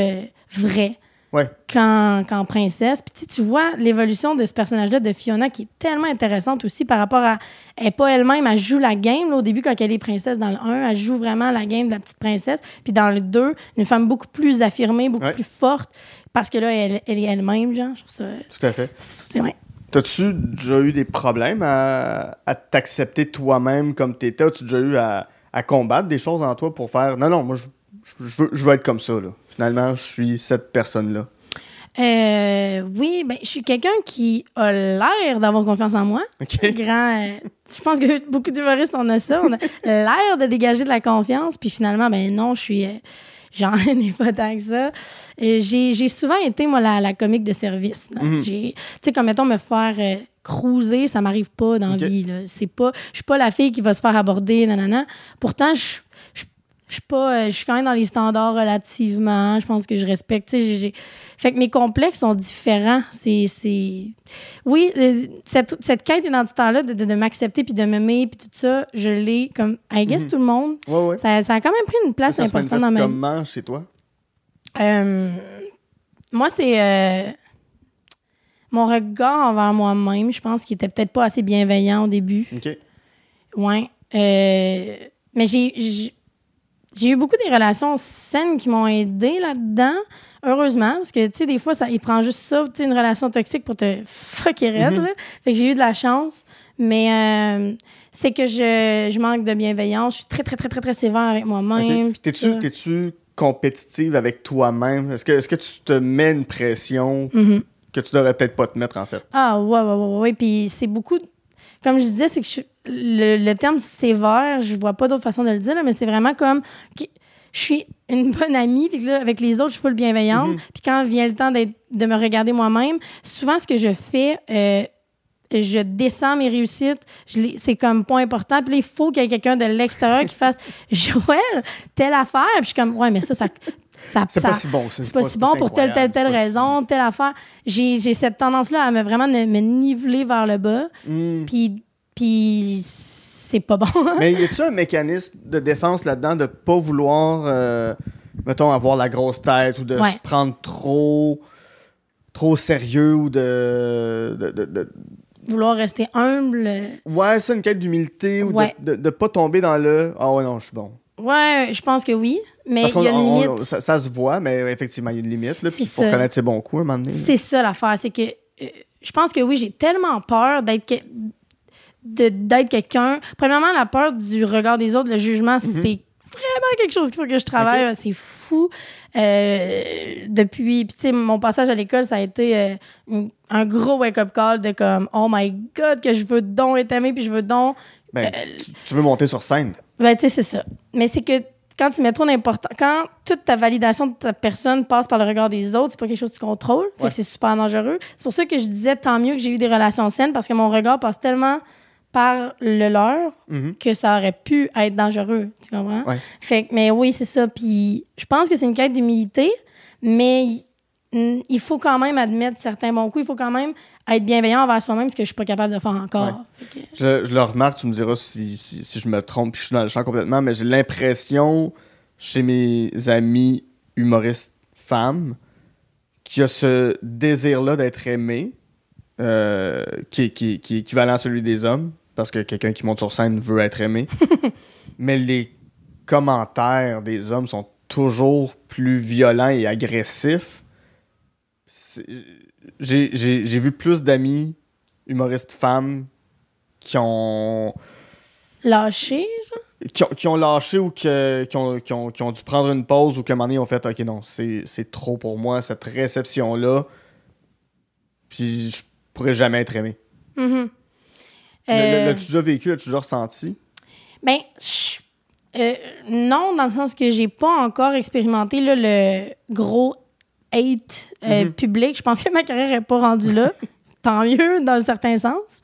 vraie Ouais. qu'en princesse. Puis tu vois l'évolution de ce personnage-là, de Fiona, qui est tellement intéressante aussi par rapport à. Elle n'est pas elle-même, elle joue la game. là, au début, quand elle est princesse dans le 1, elle joue vraiment la game de la petite princesse. Puis dans le 2, une femme beaucoup plus affirmée, beaucoup Ouais. plus forte, parce que là, elle, elle est elle-même, genre. Je trouve ça. Tout à fait. C'est vrai. T'as-tu déjà eu des problèmes à, à t'accepter toi-même comme t'étais? As-tu déjà eu à, à combattre des choses en toi pour faire non, non, moi, je, je- je veux, je veux être comme ça, là. Finalement, je suis cette personne-là. Euh, oui, ben, je suis quelqu'un qui a l'air d'avoir confiance en moi. OK? grand. euh, je pense que beaucoup d'humoristes, on a ça. On a l'air de dégager de la confiance. Puis finalement, ben non, je suis. euh, J'en ai pas tant que ça. Euh, J'ai j'ai souvent été, moi, la, la comique de service. Mhm. Tu sais, comme mettons, me faire cruiser, ça m'arrive pas dans la vie. là. C'est pas. Je suis pas la fille qui va se faire aborder, nanana. Pourtant, je. Je- suis pas euh, je suis quand même dans les standards relativement je pense que je respecte fait que mes complexes sont différents c'est oui euh, cette, cette quête identitaire là de, de, de m'accepter puis de m'aimer puis tout ça je l'ai comme I guess Mhm. tout le monde Ouais, ouais. ça, ça a quand même pris une place ça importante dans ma vie comment chez toi? euh, moi, c'est euh, mon regard envers moi-même. Je pense qu'il était peut-être pas assez bienveillant au début. OK. Ouais. Euh, mais j'ai, j'ai, eu beaucoup des relations saines qui m'ont aidé là-dedans. Heureusement, parce que, tu sais, des fois, ça, il prend juste ça, tu sais, une relation toxique pour te fucker raide, Mhm. là. Fait que j'ai eu de la chance. Mais euh, c'est que je, je manque de bienveillance. Je suis très, très, très, très, très sévère avec moi-même. T'es-tu, compétitive avec toi-même? Est-ce que, est-ce que tu te mets une pression Mhm. que tu devrais peut-être pas te mettre, en fait? Ah, ouais, ouais, ouais, ouais. Puis c'est beaucoup. de- Comme je disais, c'est que je le, le terme sévère, je vois pas d'autre façon de le dire, là, mais c'est vraiment comme. que je suis une bonne amie, puis là, avec les autres, je suis full bienveillante. Mhm. Puis quand vient le temps d'être- de me regarder moi-même, souvent, ce que je fais, euh, je descends mes réussites, c'est comme point important. Puis là, il faut qu'il y ait quelqu'un de l'extérieur qui fasse Joël, telle affaire. Puis je suis comme, ouais, mais ça, ça. Ça, C'est pas si bon. c'est pas si bon pour telle, telle, telle raison, telle affaire. J'ai j'ai cette tendance-là à me vraiment me, niveler vers le bas. Hmm. Puis, puis c'est pas bon. Mais y a-tu un mécanisme de défense là-dedans de pas vouloir, euh, mettons, avoir la grosse tête ou de Ouais. se prendre trop, trop sérieux ou de, de, de- de- Vouloir rester humble. ouais, c'est une quête d'humilité ou Ouais. de, de pas tomber dans le ah ouais non je suis bon. Ouais, je pense que oui. Mais il y a une limite. on- ça, ça se voit, mais effectivement il y a une limite là. Puis C'est pour connaître ses bons coups à un moment donné. C'est ça l'affaire. C'est que euh, je pense que oui, j'ai tellement peur d'être que- d'être quelqu'un. Premièrement, la peur du regard des autres, le jugement, c'est vraiment quelque chose qu'il faut que je travaille. C'est fou. Euh, depuis, puis tu sais, mon passage à l'école, ça a été euh, un- un gros wake-up call de comme, oh my God, que je veux donc être aimé, puis je veux donc Ben, Euh, tu, tu veux monter sur scène. Ben, tu sais, c'est ça. Mais c'est que quand tu mets trop d'importance, quand toute ta validation de ta personne passe par le regard des autres, c'est pas quelque chose que tu contrôles. Fait Ouais. que c'est super dangereux. C'est pour ça que je disais tant mieux que j'ai eu des relations saines parce que mon regard passe tellement par le leur Mhm. que ça aurait pu être dangereux. Tu comprends? Ouais. Fait que, mais oui, c'est ça. Puis je pense que c'est une quête d'humilité, mais il- il faut quand même admettre certains bons coups. Il faut quand même être bienveillant envers soi-même, ce que je suis pas capable de faire encore. Je, je le remarque, tu me diras si, si, si je me trompe puis je suis dans le champ complètement, mais j'ai l'impression chez mes amis humoristes femmes qu'il y a ce désir-là d'être aimé euh, qui, qui, qui est équivalent à celui des hommes, parce que quelqu'un qui monte sur scène veut être aimé. mais les commentaires des hommes sont toujours plus violents et agressifs. J'ai vu plus d'amis humoristes femmes qui ont, Lâcher, qui ont, qui ont lâché ou que- qui, ont, qui, ont, qui ont dû prendre une pause ou qu'à un moment donné, ils ont fait OK, non, c'est trop pour moi, cette réception-là. Puis je pourrais jamais être aimé. Le- le- Euh, L'as-tu déjà vécu, l'as-tu déjà ressenti? Ben, je- euh, non, dans le sens que j'ai pas encore expérimenté là, le gros hate euh, Mhm. public. Je pense que ma carrière n'est pas rendue là. Tant mieux, dans un certain sens.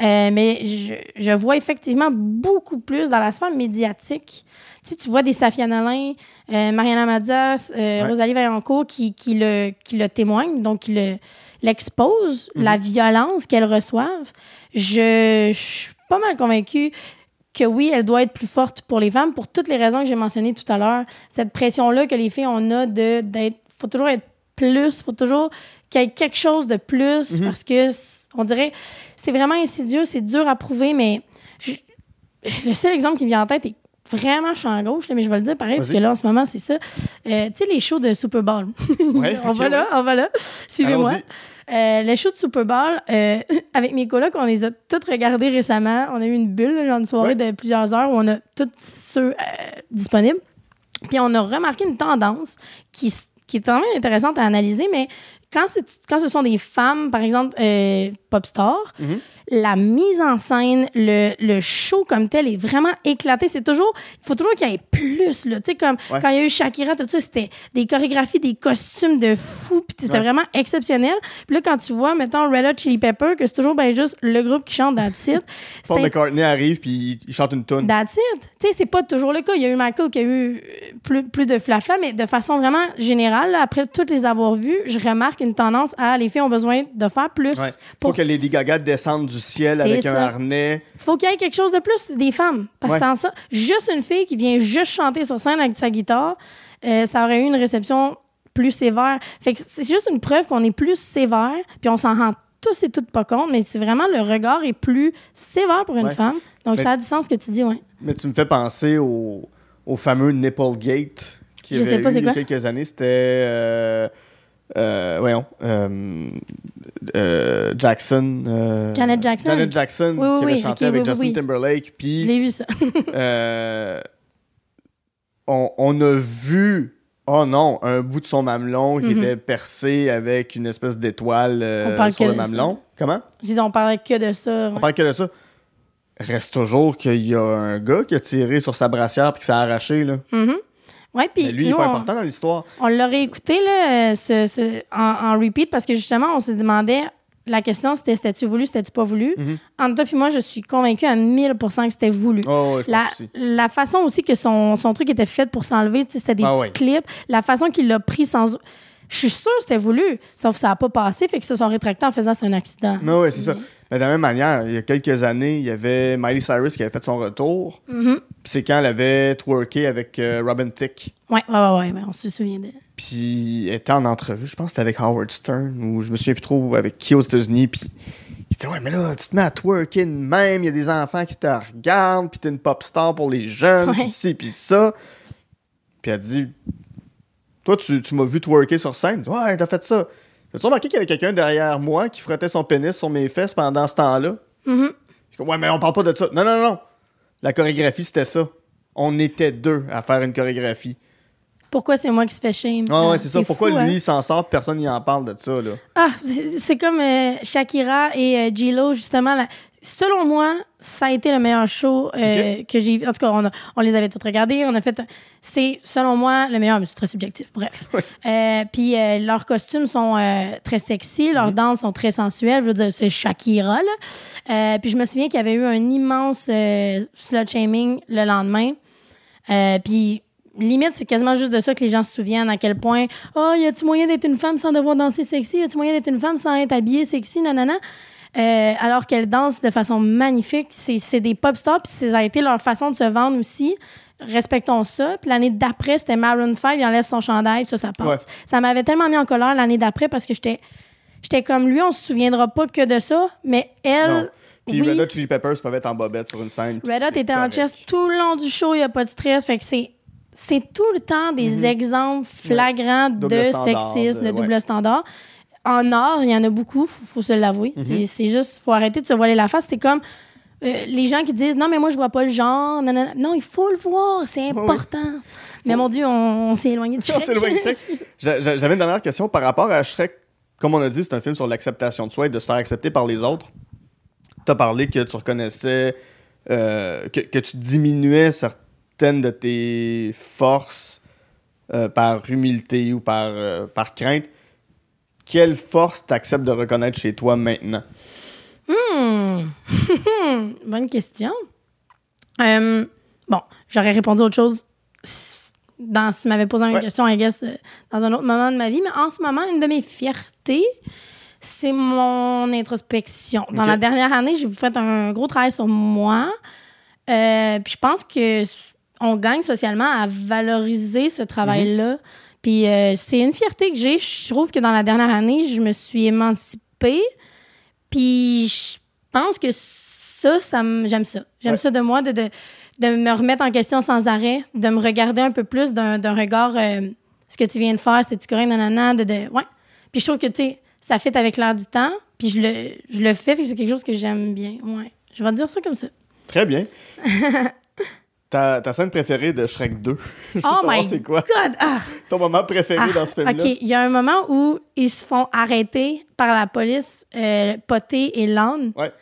Euh, mais je, je vois effectivement beaucoup plus dans la sphère médiatique. Tu sais, tu vois des Safia Nolin, euh, Mariana Madias, euh, Ouais. Rosalie Vaillancourt qui, qui, le, qui le témoignent, donc qui le- l'exposent, Mhm. la violence qu'elles reçoivent. Je, je suis pas mal convaincue que oui, elle doit être plus forte pour les femmes pour toutes les raisons que j'ai mentionnées tout à l'heure. Cette pression-là que les filles, on a d'être. Faut toujours être plus, faut toujours qu'il y ait quelque chose de plus Mhm. parce que on dirait. C'est vraiment insidieux, c'est dur à prouver, mais je- le seul exemple qui me vient en tête est vraiment champ gauche, là, mais je vais le dire pareil, parce que là, en ce moment, c'est ça. Euh, tu sais, les shows de Super Bowl. Ouais, on va ouais. là, on va là. Suivez-moi. Euh, les shows de Super Bowl, euh, avec mes colocs, on les a toutes regardés récemment. On a eu une bulle, genre une soirée de plusieurs heures où on a tous ceux disponibles. Puis on a remarqué une tendance qui, s- qui est quand même intéressante à analyser, mais quand, quand ce sont des femmes, par exemple, euh, pop stars, Mhm. La mise en scène, le, le show comme tel est vraiment éclaté. C'est toujours, il faut toujours qu'il y ait plus, là. Tu sais, comme Ouais. quand il y a eu Shakira, tout ça, c'était des chorégraphies, des costumes de fou, puis c'était Ouais. vraiment exceptionnel. Puis là, quand tu vois, mettons, Red Hot Chili Pepper, que c'est toujours ben juste le groupe qui chante That's It. Paul McCartney arrive puis il chante une tune. That's it. Tu sais, c'est pas toujours le cas. Il y a eu Michael qui a eu euh, plus, plus de flafla, mais de façon vraiment générale, là, après toutes les avoir vues, je remarque une tendance à les filles ont besoin de faire plus. Ouais. Faut Pour- que Lady Gaga descende du ciel C'est avec un harnais. faut qu'il y ait quelque chose de plus des femmes. Parce que Ouais. sans ça, juste une fille qui vient juste chanter sur scène avec sa guitare, euh, ça aurait eu une réception plus sévère. Fait que c'est juste une preuve qu'on est plus sévère, puis on s'en rend tous et toutes pas compte, mais c'est vraiment le regard est plus sévère pour une Ouais. femme. Donc Mais- ça a du sens ce que tu dis, ouais. Mais tu me fais penser au, au fameux Nipplegate qui Je sais avait pas eu c'est il y a quoi. quelques années. C'était. Euh, euh, voyons. euh, euh, Jackson. euh, Janet Jackson. Janet Jackson Oui, oui, qui avait oui, chanté ok, avec Justin oui. Timberlake. Je Puis l'ai vu ça. euh, on, on a vu. Oh non, un bout de son mamelon qui Mhm. était percé avec une espèce d'étoile euh, On parle sur le de ça. mamelon. Comment? Je disais, on parlait que de ça. On ouais. parle que de ça. Reste toujours qu'il y a un gars qui a tiré sur sa brassière puis que ça a arraché. Là. Mhm. Ouais, puis lui, il est nous, pas on- important dans l'histoire. On l'a réécouté là, ce- ce- en, en repeat parce que justement, on se demandait la question c'était c'était-tu voulu, c'était-tu pas voulu? Mhm. Entre toi et moi, je suis convaincue à 1000% que c'était voulu. Oh, ouais, je La, pense aussi. la façon aussi que son, son truc était fait pour s'enlever, tu sais, c'était des Ah petits ouais. clips. La façon qu'il l'a pris sans. Je suis sûre que c'était voulu, sauf que ça n'a pas passé, fait que se sont rétractés en faisant c'est un accident. Non, ouais, c'est ça. Mais de la même manière, il y a quelques années, il y avait Miley Cyrus qui avait fait son retour. Mhm. Puis c'est quand elle avait twerké avec euh, Robin Thicke. Ouais, ouais, ouais, ouais, ouais, on se souvient de. Puis elle était en entrevue, je pense que c'était avec Howard Stern, ou je me souviens plus trop avec qui aux États-Unis. Puis il disait Ouais, mais là, tu te mets à twerker de même, il y a des enfants qui te regardent, puis t'es une pop star pour les jeunes, puis ci, puis ça. Puis elle dit Toi, tu, tu m'as vu twerker sur scène. Elle dit, ouais, t'as fait ça. T'as-tu remarqué qu'il y avait quelqu'un derrière moi qui frottait son pénis sur mes fesses pendant ce temps-là? Je suis comme, Ouais, mais on parle pas de ça. Non, non, non. La chorégraphie, c'était ça. On était deux à faire une chorégraphie. Pourquoi c'est moi qui se fait shame? Ah ouais, c'est ça. Pourquoi fou, lui, hein? il s'en sort, personne n'y en parle de ça, là? Ah, c'est comme euh, Shakira et euh, J-Lo, justement. Selon moi, ça a été le meilleur show euh, que j'ai vu. En tout cas, on, a- on les avait tous regardés. On a fait. C'est, selon moi, le meilleur, mais c'est très subjectif. Bref. Euh, puis euh, leurs costumes sont très sexy, leurs danses sont très sensuelles. Je veux dire, c'est Shakira, là. Puis je me souviens qu'il y avait eu un immense slut shaming le lendemain. Puis limite, c'est quasiment juste de ça que les gens se souviennent, à quel point, oh, y a-tu moyen d'être une femme sans devoir danser sexy? Y a-tu moyen d'être une femme sans être habillée sexy? Nanana. Euh, alors qu'elles dansent de façon magnifique. C'est des pop stars, puis ça a été leur façon de se vendre aussi. Respectons ça. Puis l'année d'après, c'était Maroon 5, il enlève son chandail, puis ça, ça passe. Ouais. Ça m'avait tellement mis en colère l'année d'après parce que j'étais j'étais comme lui, on se souviendra pas que de ça, mais elle. Non. Puis oui. Red Hot Chili Peppers peuvent être en bobette sur une scène. Red Hot était en chest tout le long du show, il n'y a pas de stress. Fait que c'est, c'est tout le temps des exemples flagrants de standard, sexisme, de de- double standard. En art, il y en a beaucoup, faut, faut se l'avouer. Mhm. C'est, c'est juste, faut arrêter de se voiler la face. C'est comme euh, les gens qui disent non, mais moi, je vois pas le genre. Non, non, non. Non, il faut le voir, c'est important. Mais mon Dieu, on, on s'est éloigné de Shrek. J'avais une dernière question par rapport à Shrek. Comme on a dit, c'est un film sur l'acceptation de soi et de se faire accepter par les autres. Tu as parlé que tu reconnaissais, euh, que, que tu diminuais certaines de tes forces euh, par humilité ou par, par crainte. Quelle force t'acceptes de reconnaître chez toi maintenant? Hmm. Bonne question. Euh, bon, j'aurais répondu autre chose si- dans, si tu m'avais posé une Ouais. question, I guess, euh, dans un autre moment de ma vie. Mais en ce moment, une de mes fiertés, c'est mon introspection. Dans la dernière année, j'ai fait un gros travail sur moi. Euh, puis je pense que on gagne socialement à valoriser ce travail-là. Puis euh, c'est une fierté que j'ai. Je trouve que dans la dernière année, je me suis émancipée. Puis je pense que ça, ça me- j'aime ça. J'aime Ouais. ça de moi, de, de, de me remettre en question sans arrêt, de me regarder un peu plus d'un d'un regard, euh, ce que tu viens de faire, c'était-tu correct, nanana, de, de, ouais. Puis je trouve que, tu sais, ça fait avec l'air du temps, puis je le, je le fais, fait que c'est quelque chose que j'aime bien, ouais. Je vais te dire ça comme ça. Très bien. ta, ta scène préférée de Shrek 2? Je veux Oh savoir my c'est quoi? God! Ah! Ton moment préféré Ah, dans ce film-là? OK, il y a un moment où ils se font arrêter par la police, euh, Poté et Lane. Ouais.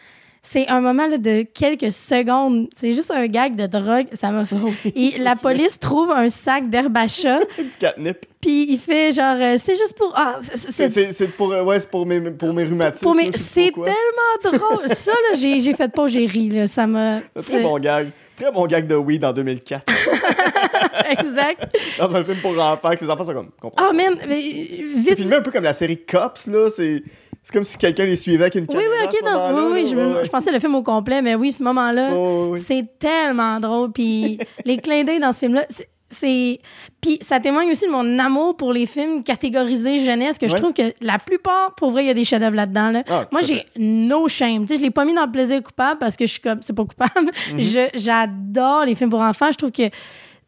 C'est un moment là, de quelques secondes. C'est juste un gag de drogue. Ça m'a fait. Et la police trouve un sac chat, du catnip. puis il fait genre, euh, c'est juste pour. Ah, c'est- pour, euh, ouais, c'est pour, mes, pour mes rhumatismes. mes- C'est tellement drôle. Ça, là, j'ai fait pas, j'ai ri. Là. Ça m'a. C'est bon gag. Très bon gag de weed en 2004. exact. dans un film pour enfants, que les enfants sont comme. Ah, pas. man, mais, C'est vite. filmé un peu comme la série Cops, là. C'est c'est comme si quelqu'un les suivait avec une Oui, caméra. oui, à ok. dans- oui, oui, là. je, Ouais, ouais. je pensais le film au complet, mais oui, ce moment-là. Ouais. C'est tellement drôle. Puis les clins d'œil dans ce film-là, c'est-. Puis ça témoigne aussi de mon amour pour les films catégorisés jeunesse, que je trouve que la plupart, pour vrai, il y a des chefs-d'œuvre là-dedans. Là. Ah, Moi, j'ai no shame. Tu sais, je l'ai pas mis dans le plaisir coupable parce que je suis comme. C'est pas coupable. Je- J'adore les films pour enfants. Je trouve que.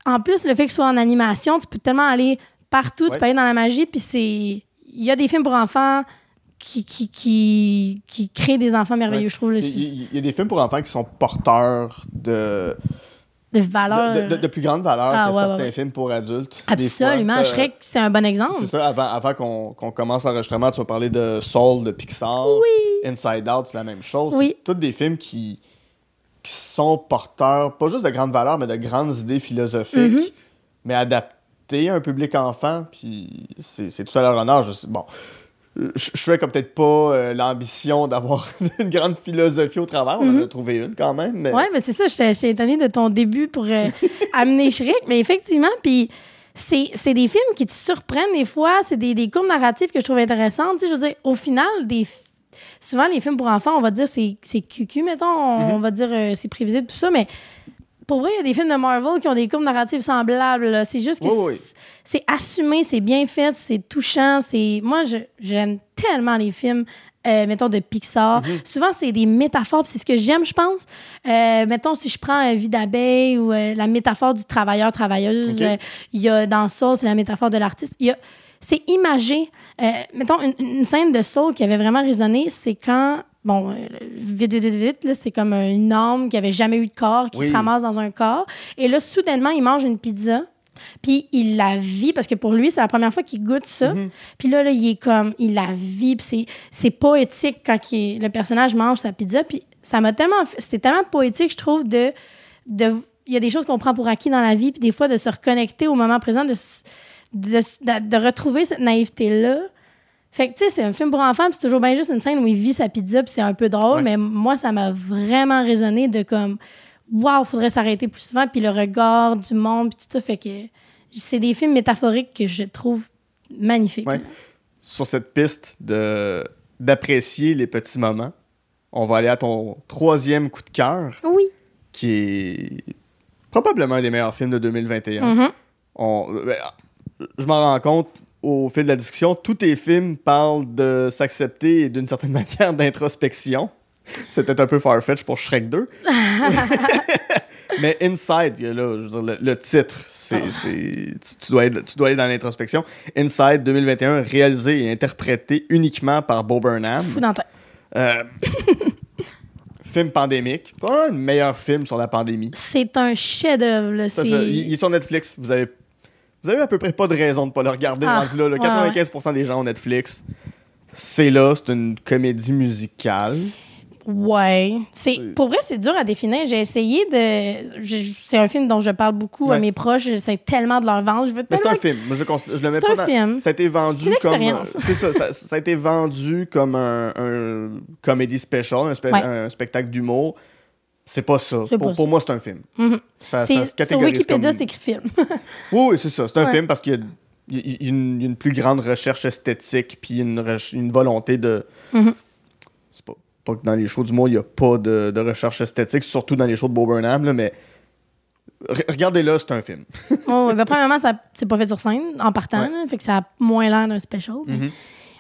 En plus, le fait que ce soit en animation, tu peux tellement aller partout, Ouais. tu peux aller dans la magie, puis c'est. Il y a des films pour enfants qui, qui, qui, qui créent des enfants merveilleux, Ouais. je trouve. là. Il y, il y a des films pour enfants qui sont porteurs de, de valeur. de, de- de plus grande valeur Ah, que ouais, certains ouais, films pour adultes. Absolument. fois. Je Shrek, c'est un bon exemple. C'est ça, avant, avant qu'on commence l'enregistrement, tu vas parler de Soul de Pixar. Oui. Inside Out, c'est la même chose. Oui. C'est tous des films qui, qui sont porteurs, pas juste de grandes valeurs, mais de grandes idées philosophiques, Mhm. mais adaptées à un public enfant. Puis c'est c'est tout à leur honneur. Je sais- bon, je, je fais comme peut-être pas euh, l'ambition d'avoir une grande philosophie au travers. On en a trouvé une quand même. Mais... Mhm. Ouais, mais c'est ça. J'étais j'étais étonnée de ton début pour euh, amener Shrek. Mais effectivement, puis c'est des films qui te surprennent des fois. C'est des, des courbes narratives que je trouve intéressantes. Tu sais, je veux dire, au final, des souvent, les films pour enfants, on va dire c'est cucu, mettons. On, on va dire euh, c'est prévisible, tout ça. Mais pour vrai, il y a des films de Marvel qui ont des courbes narratives semblables. C'est juste que Oui, oui. c'est- assumé, c'est bien fait, c'est touchant. C'est Moi, j'aime tellement les films. euh, mettons de Pixar. Mhm. Souvent, c'est des métaphores, c'est ce que j'aime, je pense. Euh, mettons, si je prends euh, Vie d'abeille ou euh, la métaphore du travailleur-travailleuse, il y a dans Soul, c'est la métaphore de l'artiste. Il y a- C'est imagé. Euh, mettons, une, une scène de Soul qui avait vraiment résonné, c'est quand, bon, euh, vite, vite, vite, vite, c'est comme une âme qui avait jamais eu de corps, qui Oui. se ramasse dans un corps. Et là, soudainement, il mange une pizza. Puis il la vit parce que pour lui, c'est la première fois qu'il goûte ça. Mhm. Puis là, là, il est comme, il la vit. Puis c'est, poétique quand il- le personnage mange sa pizza. Puis ça m'a tellement. C'était tellement poétique, je trouve, de. de il y a des choses qu'on prend pour acquis dans la vie, puis des fois de se reconnecter au moment présent, de, de- de retrouver cette naïveté-là. Fait que, tu sais, c'est un film pour enfants, puis c'est toujours bien juste une scène où il vit sa pizza, puis c'est un peu drôle, Ouais. mais moi, ça m'a vraiment résonné de comme, waouh, faudrait s'arrêter plus souvent, puis le regard du monde, puis tout ça. Fait que c'est des films métaphoriques que je trouve magnifiques. Ouais. Sur cette piste de d'apprécier les petits moments, on va aller à ton troisième coup de cœur, Oui. qui est probablement un des meilleurs films de 2021. Mhm. On- ben, je m'en rends compte au fil de la discussion, tous tes films parlent de s'accepter et d'une certaine manière d'introspection. C'était un peu farfetch pour Shrek 2. Mais Inside, il y a là, je veux dire, le, le titre, c'est, c'est- tu, tu dois être- tu dois aller dans l'introspection. Inside 2021, réalisé et interprété uniquement par Bo Burnham. Fou dans Euh, film pandémique. Pas un meilleur film sur la pandémie. C'est un chef-d'œuvre. il est sur Netflix. Vous avez, vous avez à peu près pas de raison de pas le regarder. Ah, rendu là, là. ouais, 95% des gens ont Netflix. C'est là, c'est une comédie musicale. Ouais. C'est, pour vrai, c'est dur à définir. J'ai essayé de. j'ai- C'est un film dont je parle beaucoup à Ouais. mes proches. J'essaie tellement de leur vendre. Je veux Mais c'est tellement. un film. Je, cons- je le mets C'est pas un dans- film. Ça a été vendu C'est une comme. expérience. C'est ça, ça, ça a été vendu comme un, un comédie special, un, spe- Ouais. un spectacle d'humour. C'est pas ça. Pour, pas pour ça. moi, c'est un film. Mhm. Ça, ça sur Wikipédia, comme- c'est écrit film. Oui, oui, c'est ça. C'est un Ouais. film parce qu'il y a, y y une, plus grande recherche esthétique puis une, une volonté de. Mhm. C'est pas, pas que dans les shows du monde, il n'y a pas de, de recherche esthétique, surtout dans les shows de Bob Burnham, là, mais re- regardez-le, c'est un film. oh, ben, premièrement, ça c'est pas fait sur scène en partant. Ouais. là, fait que ça a moins l'air d'un special. mais- Mhm.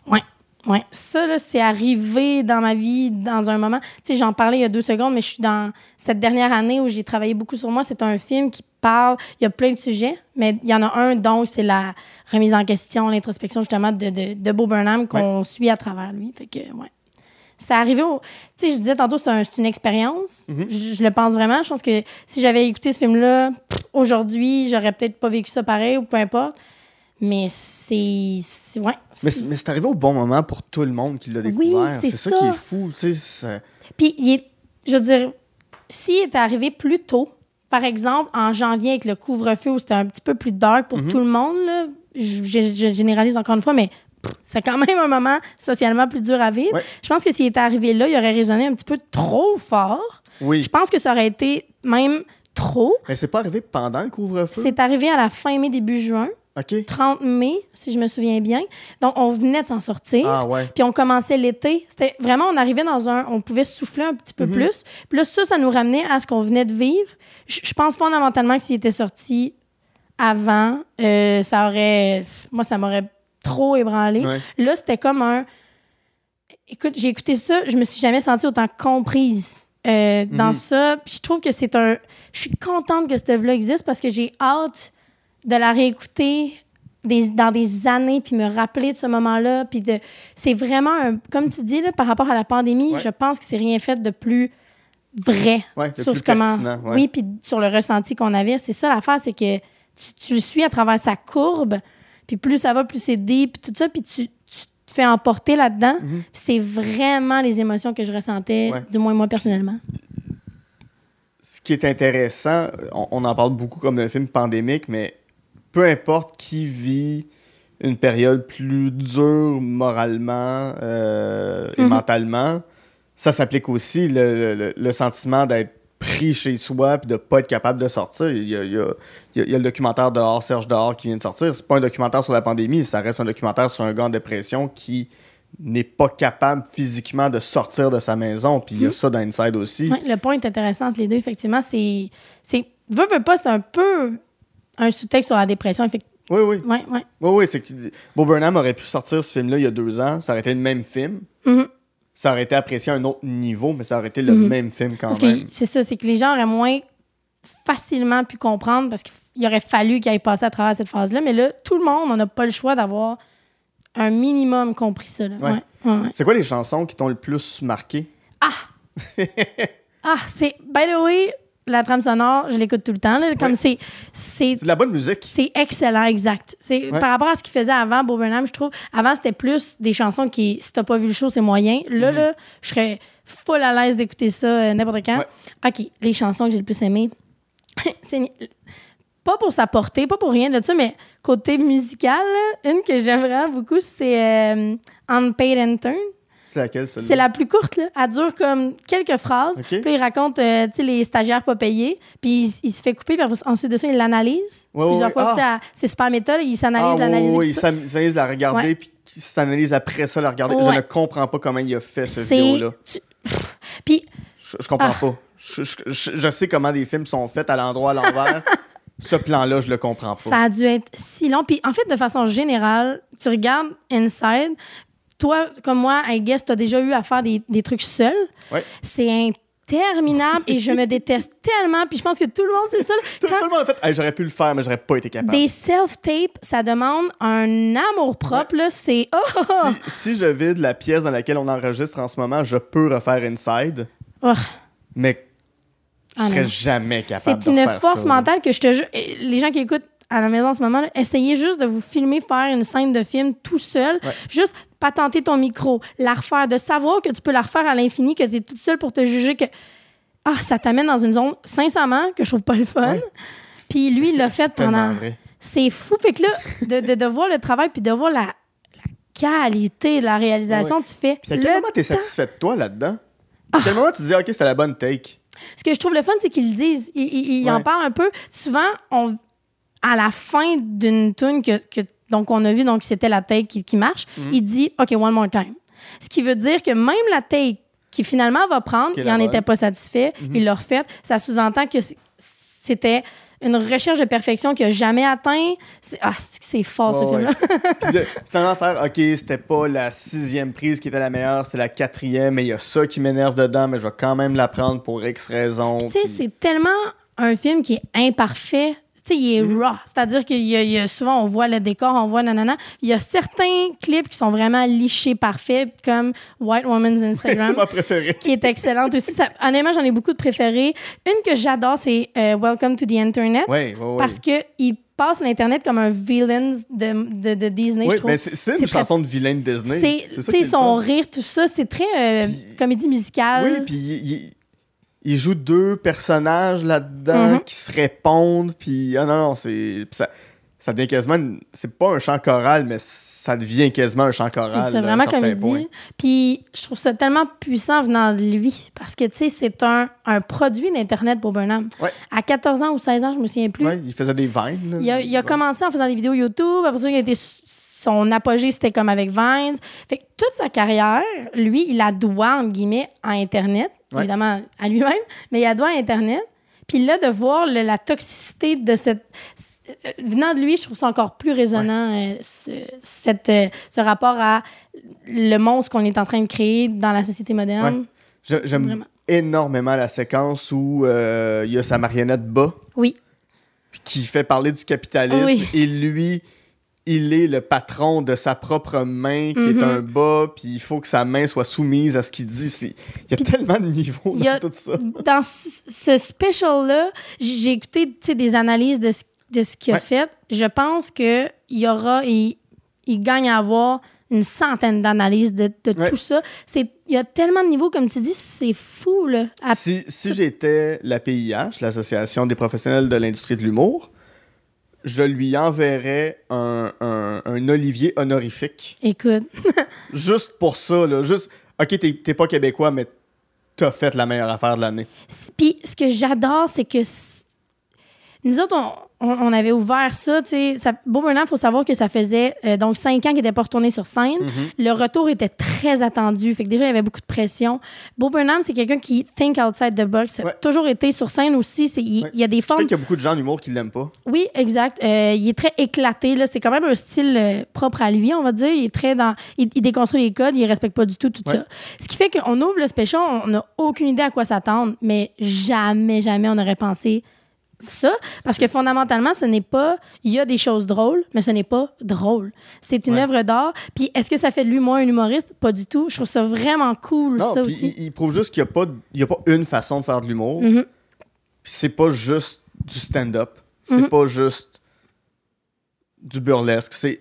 Ouais. Ouais, ça, là, c'est arrivé dans ma vie dans un moment. Tu sais, j'en parlais il y a deux secondes, mais je suis dans cette dernière année où j'ai travaillé beaucoup sur moi. C'est un film qui parle, il y a plein de sujets, mais il y en a un dont c'est la remise en question, l'introspection, justement, de, de, de Bo Burnham qu'on suit à travers lui. Fait que, ouais. C'est arrivé au. Tu sais, je disais tantôt, c'est un- c'est une expérience. Mhm. je, je le pense vraiment. Je pense que si j'avais écouté ce film-là aujourd'hui, j'aurais peut-être pas vécu ça pareil ou peu importe. Mais c'est. Ouais. Mais, c'est- arrivé au bon moment pour tout le monde qui l'a Oui, découvert. c'est ça, ça. qui est fou. tu sais, Puis, il est- je veux dire, s'il était arrivé plus tôt, par exemple, en janvier avec le couvre-feu où c'était un petit peu plus dark pour Mhm. tout le monde, là, je, généralise encore une fois, mais c'est quand même un moment socialement plus dur à vivre. Ouais. Je pense que s'il était arrivé là, il aurait résonné un petit peu trop fort. Oui, Je pense que ça aurait été même trop. mais c'est pas arrivé pendant le couvre-feu? C'est arrivé à la fin mai, début juin, OK. 30 mai, si je me souviens bien. Donc, on venait de s'en sortir. Ah ouais. Puis on commençait l'été. C'était vraiment, on arrivait dans un. On pouvait souffler un petit peu Mhm. plus. Puis là, ça, ça nous ramenait à ce qu'on venait de vivre. Je je pense fondamentalement que s'il était sorti avant, euh, ça aurait. Moi, ça m'aurait trop ébranlé. Ouais. Là, c'était comme un. Écoute, j'ai écouté ça, je me suis jamais sentie autant comprise euh, dans Mhm. ça. Puis je trouve que c'est un. Je suis contente que cette œuvre-là existe parce que j'ai hâte de la réécouter des, dans des années puis me rappeler de ce moment-là. Puis de. C'est vraiment un. Comme tu dis, là, par rapport à la pandémie, Ouais. je pense que c'est rien fait de plus vrai Ouais, sur plus ce comment. ouais. Oui, puis sur le ressenti qu'on avait. C'est ça l'affaire, c'est que tu, tu le suis à travers sa courbe, puis plus ça va, plus c'est deep, puis tout ça, puis tu, tu te fais emporter là-dedans. Mhm. Puis c'est vraiment les émotions que je ressentais, du moins moi personnellement. ce qui est intéressant, on, on en parle beaucoup comme d'un film pandémique, mais peu importe qui vit une période plus dure moralement euh, et Mhm. mentalement, ça s'applique aussi le, le- le- sentiment d'être pris chez soi puis de pas être capable de sortir. Il y a, il y a- il y a- le documentaire Dehors, Serge Dehors qui vient de sortir. C'est pas un documentaire sur la pandémie, ça reste un documentaire sur un gars en dépression qui n'est pas capable physiquement de sortir de sa maison. Puis il y a ça dans Inside aussi. Ouais, le point est intéressant entre les deux, effectivement. C'est. c'est veux, veux pas, c'est un peu un sous-texte sur la dépression. Oui, oui. Ouais, ouais. Oui, oui, c'est que Bob Burnham aurait pu sortir ce film-là il y a deux ans. Ça aurait été le même film. Mhm. Ça aurait été apprécié à un autre niveau, mais ça aurait été le Mhm. même film quand Parce même. c'est ça, c'est que les gens auraient moins facilement pu comprendre parce qu'il aurait fallu qu'ils aient passé à travers cette phase-là. Mais là, tout le monde, on n'a pas le choix d'avoir un minimum compris ça. Ouais. Ouais, ouais. C'est quoi les chansons qui t'ont le plus marqué? Ah, c'est. By the way, la trame sonore, je l'écoute tout le temps. là. Comme Ouais. c'est, de la bonne musique. c'est excellent, exact. C'est, Ouais. Par rapport à ce qu'il faisait avant, Bob Burnham, je trouve, avant, c'était plus des chansons qui, si t'as pas vu le show, c'est moyen. Là, là, je serais full à l'aise d'écouter ça euh, n'importe quand. Ouais. OK, les chansons que j'ai le plus aimées, c'est pas pour sa portée, pas pour rien de ça, mais côté musical, là, une que j'aime vraiment beaucoup, c'est euh, Unpaid Intern. C'est laquelle, celle-là? C'est la plus courte, là. Elle dure comme quelques phrases. Puis il raconte, euh, tu sais, les stagiaires pas payés. Puis il, il se fait couper, puis ensuite de ça, il l'analyse. Ouais, Plusieurs ouais. fois, Ah. c'est super méta, là, il s'analyse, Ah, l'analyse. oui, il s'analyse la regarder, puis il s'analyse après ça la regarder. Je ne comprends pas comment il a fait ce vidéo-là. tu-. Puis, Je, je comprends Ah. pas. Je- je sais comment des films sont faits à l'endroit, à l'envers. ce plan-là, je le comprends pas. ça a dû être si long. Puis, en fait, de façon générale, tu regardes Inside, toi, comme moi, I guess, tu as déjà eu à faire des, des trucs seul. Ouais. C'est interminable et je me déteste tellement. Puis, je pense que tout le monde, c'est ça. Tout, le monde a fait Hey, j'aurais pu le faire, mais j'aurais pas été capable. Des self-tapes, ça demande un amour propre. là. C'est. Oh, oh, oh. Si, si je vide la pièce dans laquelle on enregistre en ce moment, je peux refaire Inside, Oh. mais je Ah serais jamais capable C'est de une force ça, mentale que je te jure. Les gens qui écoutent à la maison en ce moment, là, essayez juste de vous filmer faire une scène de film tout seul. Ouais. Juste patenter ton micro, la refaire, de savoir que tu peux la refaire à l'infini, que tu es toute seule pour te juger que. Ah, ça t'amène dans une zone, sincèrement, que je trouve pas le fun. Puis lui, il l'a fait pendant. C'est fou. Fait que là, de, de, de voir le travail puis de voir la, la qualité de la réalisation, tu fais. Puis à quel moment t'es satisfait de toi là-dedans? Ah. À quel moment tu te dis, OK, c'était la bonne take? Ce que je trouve le fun, c'est qu'ils le disent. Ils, ils- ils en parlent un peu. Souvent, on, à la fin d'une tune que, que- donc on a vu, donc c'était la take qui, qui marche, Mhm. il dit OK, one more time. Ce qui veut dire que même la take qui finalement va prendre, il n'en était pas satisfait, Mhm. il l'a refait. Ça sous-entend que c'est- c'était une recherche de perfection qu'il n'a jamais atteint. C'est ah, c'est- c'est fort, ce Ouais, film-là. De finalement faire, OK, c'était pas la sixième prise qui était la meilleure, c'était la quatrième, mais il y a ça qui m'énerve dedans, mais je vais quand même la prendre pour X raison. Tu sais, puis- c'est tellement un film qui est imparfait. Sais, il est Mm-hmm. raw. C'est-à-dire qu'il y a, il y a souvent, on voit le décor, on voit nanana. Il y a certains clips qui sont vraiment lichés parfaits, comme White Woman's c'est Instagram, ma préférée. qui est excellente aussi. Ça- honnêtement, j'en ai beaucoup de préférées. Une que j'adore, c'est euh, Welcome to the Internet. Oui, oui, oui. Parce qu'il passe l'Internet comme un villain de, de, de Disney, Oui, je trouve. mais c'est une chanson de vilain de Disney. C'est, son rire, tout ça, c'est très euh, comédie musicale. Oui, puis il, il- il joue deux personnages là-dedans Mhm. qui se répondent, puis ah non, non, c'est. Ça, ça devient quasiment. une- C'est pas un chant choral, mais ça devient quasiment un chant choral. C'est vraiment certain comédie. point. Puis je trouve ça tellement puissant venant de lui. Parce que, tu sais, c'est un, un produit d'Internet pour Burnham. Ouais. À 14 ans ou 16 ans, je me souviens plus. Ouais, il faisait des vines. là. Il a, il a Ouais. commencé en faisant des vidéos YouTube. Après ça, il a été, son apogée, c'était comme avec Vines. Fait que toute sa carrière, lui, il la doit, entre guillemets, à Internet. Ouais. Évidemment, à lui-même. Mais il la doit à Internet. Puis là, de voir le- la toxicité de cette... euh, Venant de lui, je trouve ça encore plus résonnant, euh, ce, cette, euh, ce rapport à le monstre qu'on est en train de créer dans la société moderne. J'aime énormément la séquence où euh, il y a sa marionnette bas Oui. qui fait parler du capitalisme Oui. et lui, il est le patron de sa propre main qui Mhm. est un bas, puis il faut que sa main soit soumise à ce qu'il dit. Il y a tellement de niveaux a- dans tout ça. dans ce special-là, j'ai écouté des analyses de ce, de ce qu'il a fait. Je pense qu'il y aura, il, il gagne à avoir une centaine d'analyses de, de Ouais. tout ça. Il y a tellement de niveaux, comme tu dis, c'est fou. Là. À- Si, si j'étais la PIH, l'Association des professionnels de l'industrie de l'humour, je lui enverrais un, un- un Olivier honorifique. Écoute, Juste pour ça, là. Juste, OK, t'es pas québécois, mais t'as fait la meilleure affaire de l'année. Puis ce que j'adore, c'est que nous autres, on, avait ouvert ça. tu sais, ça Beau Burnham, il faut savoir que ça faisait euh, donc cinq ans qu'il n'était pas retourné sur scène. Le retour était très attendu. Fait que déjà, il y avait beaucoup de pression. Beau Burnham, c'est quelqu'un qui think outside the box. Ça a Ouais. toujours été sur scène aussi. C'est- Il Ouais. il y a des Ce qui fait formes. qu'il y a beaucoup de gens d'humour qui l'aiment pas. Oui, exact. Euh, il est très éclaté. Là. C'est quand même un style euh, propre à lui, on va dire. Il est très dans. Il, il déconstruit les codes, il respecte pas du tout tout Ouais. ça. Ce qui fait qu'on ouvre le special, on n'a aucune idée à quoi s'attendre, mais jamais, jamais on aurait pensé ça. Parce que fondamentalement, ce n'est pas. Il y a des choses drôles, mais ce n'est pas drôle. C'est une Ouais. œuvre d'art. Puis est-ce que ça fait de lui moins un humoriste? Pas du tout. Je trouve ça vraiment cool, Non, ça aussi. il, il prouve juste qu'il n'y a, pas- il y a pas une façon de faire de l'humour. Mhm. Puis c'est pas juste du stand-up. C'est Mhm. pas juste du burlesque. C'est.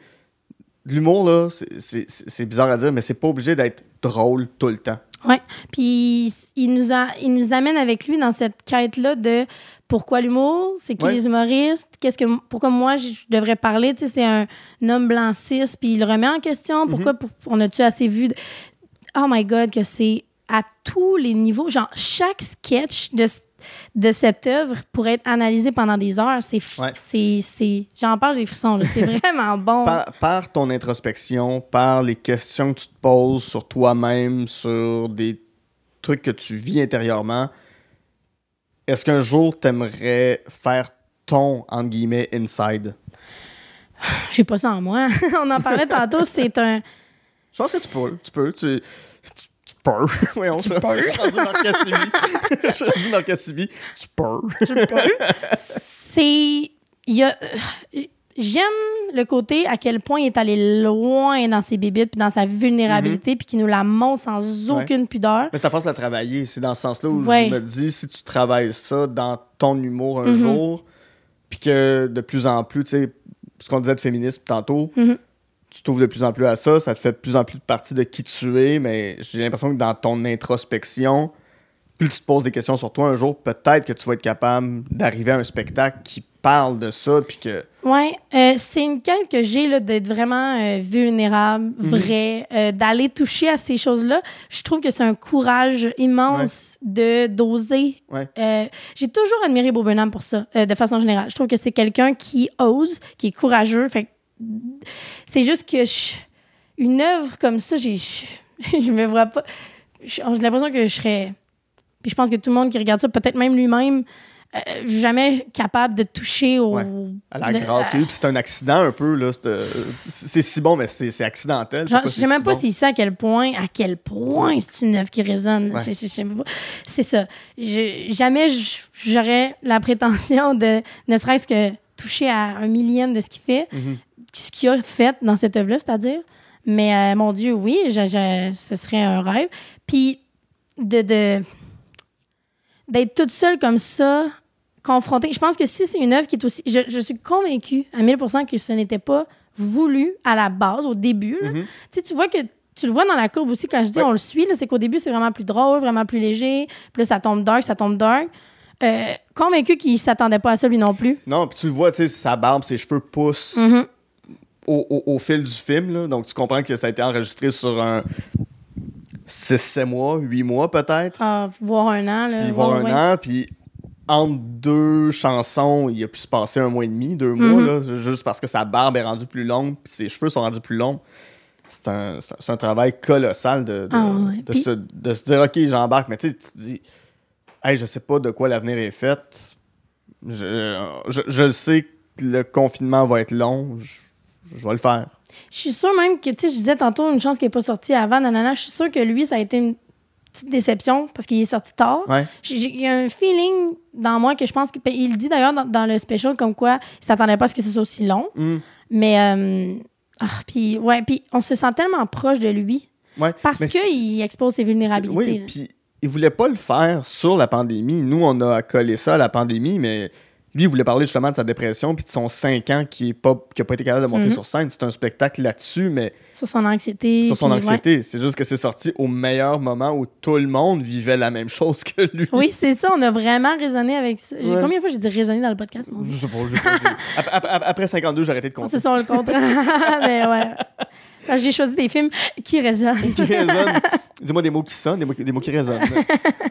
L'humour, là, c'est bizarre à dire, mais c'est pas obligé d'être drôle tout le temps. Ouais. Puis il nous, a, il nous amène avec lui dans cette quête-là de pourquoi l'humour, c'est qui Ouais. les humoristes, qu'est-ce que, pourquoi moi je devrais parler. Tu sais, c'est un, un homme blanc cis, puis il le remet en question. Pourquoi Mhm. pour- on a-tu assez vu? de- Oh my God, que c'est à tous les niveaux. Genre, chaque sketch de, de cette œuvre pourrait être analysé pendant des heures. C'est. Ouais. c'est, j'en parle, j'ai des frissons. C'est vraiment bon. Par, par ton introspection, par les questions que tu te poses sur toi-même, sur des trucs que tu vis intérieurement, est-ce qu'un jour t'aimerais faire ton, entre guillemets, inside? J'ai pas ça en moi. on en parlait tantôt. C'est un. Je pense que tu peux. Tu peux. Tu peux. Voyons, Tu peux. Je suis rendu Marc Cassivi. Je suis rendu Marc Cassivi. Tu peux. c'est il y a j'aime le côté à quel point il est allé loin dans ses bébites puis dans sa vulnérabilité puis qu'il nous la montre sans aucune pudeur Mais c'est à force de la travailler. C'est dans ce sens-là où Ouais. je me dis, si tu travailles ça dans ton humour un Mhm. jour, puis que de plus en plus, tu sais, ce qu'on disait de féminisme tantôt, Mhm. Tu t'ouvres de plus en plus à ça, ça te fait de plus en plus de partie de qui tu es, mais j'ai l'impression que dans ton introspection, plus tu te poses des questions sur toi un jour, peut-être que tu vas être capable d'arriver à un spectacle qui parle de ça, puis que... ouais euh, c'est une quête que j'ai là d'être vraiment euh, vulnérable vrai euh, d'aller toucher à ces choses là je trouve que c'est un courage immense de d'oser Ouais. J'ai toujours admiré Bob Burnham pour ça, de façon générale. Je trouve que c'est quelqu'un qui ose, qui est courageux. Fait c'est juste que je- une œuvre comme ça, j'ai, je, me vois pas. J'ai l'impression que je serais. Puis je pense que tout le monde qui regarde ça, peut-être même lui-même, euh, jamais capable de toucher au. Ouais. À la de- grâce qu'il y a eu, puis c'est un accident un peu, là. c'est, euh, C'est c'est si bon, mais c'est c'est accidentel. Genre, je c'est sais même si pas s'il sait à quel point, à quel point c'est une œuvre qui résonne. Ouais. C'est ça. Je- jamais j'aurais la prétention de, ne serait-ce que toucher à un millième de ce qu'il fait, Mhm. Ce qu'il a fait dans cette œuvre-là, c'est-à-dire. Mais euh, mon Dieu, oui, je- je- ce serait un rêve. Puis de, de d'être toute seule comme ça, confrontée. Je pense que si c'est une œuvre qui est aussi. Je, je suis convaincue à 1000% que ce n'était pas voulu à la base, au début. là. Mhm. Tu sais, tu vois que tu le vois dans la courbe aussi quand je dis Ouais. on le suit, là, c'est qu'au début, c'est vraiment plus drôle, vraiment plus léger. Puis là, ça tombe dark, ça tombe dark. Euh, convaincu qu'il s'attendait pas à ça, lui non plus. Non, puis tu le vois, tu sais, sa barbe, ses cheveux poussent Mhm. Au, au- au fil du film. Là. Donc, tu comprends que ça a été enregistré sur un 6-7 mois, 8 mois peut-être. Ah, voir un an. Là, Puis voir ouais, ouais. un an. Puis entre deux chansons, il a pu se passer un mois et demi, deux mois, Mhm. là, juste parce que sa barbe est rendue plus longue, puis ses cheveux sont rendus plus longs. C'est un, un- travail colossal de, de, Ah ouais. de Puis- se, de se dire, OK, j'embarque. Mais tu sais, tu te dis, hey, je sais pas de quoi l'avenir est fait. Je, je, je le sais que le confinement va être long. Je, je vais le faire. Je suis sûre même que, tu sais, je disais tantôt une chance qu'il n'est pas sorti avant, nanana. Je suis sûre que lui, ça a été une petite déception parce qu'il est sorti tard. Ouais. Il y a un feeling dans moi que je pense que. puis Il dit d'ailleurs dans, dans le special comme quoi il s'attendait pas à ce que ce soit aussi long. Hmm. Mais. euh, ah, puis, ouais, puis on se sent tellement proche de lui Ouais. parce qu'il expose ses vulnérabilités. Oui, puis il voulait pas le faire sur la pandémie. Nous, on a collé ça à la pandémie, mais lui, il voulait parler justement de sa dépression puis de son 5 ans qui n'a pas, qui a pas été capable de monter Mhm. sur scène. C'est un spectacle là-dessus, mais Sur son anxiété. sur son puis, ouais. anxiété. C'est juste que c'est sorti au meilleur moment où tout le monde vivait la même chose que lui. Oui, c'est ça. On a vraiment raisonné avec ça. Ouais. Combien de fois j'ai dit raisonner dans le podcast, mon Dieu? Je sais pas, je sais pas. Après, après- après 52, j'ai arrêté de compter. C'est ça, le contraire. Mais ouais. J'ai choisi des films qui résonnent. qui résonne. Dis-moi des mots qui sonnent, des mots, des mots qui résonnent.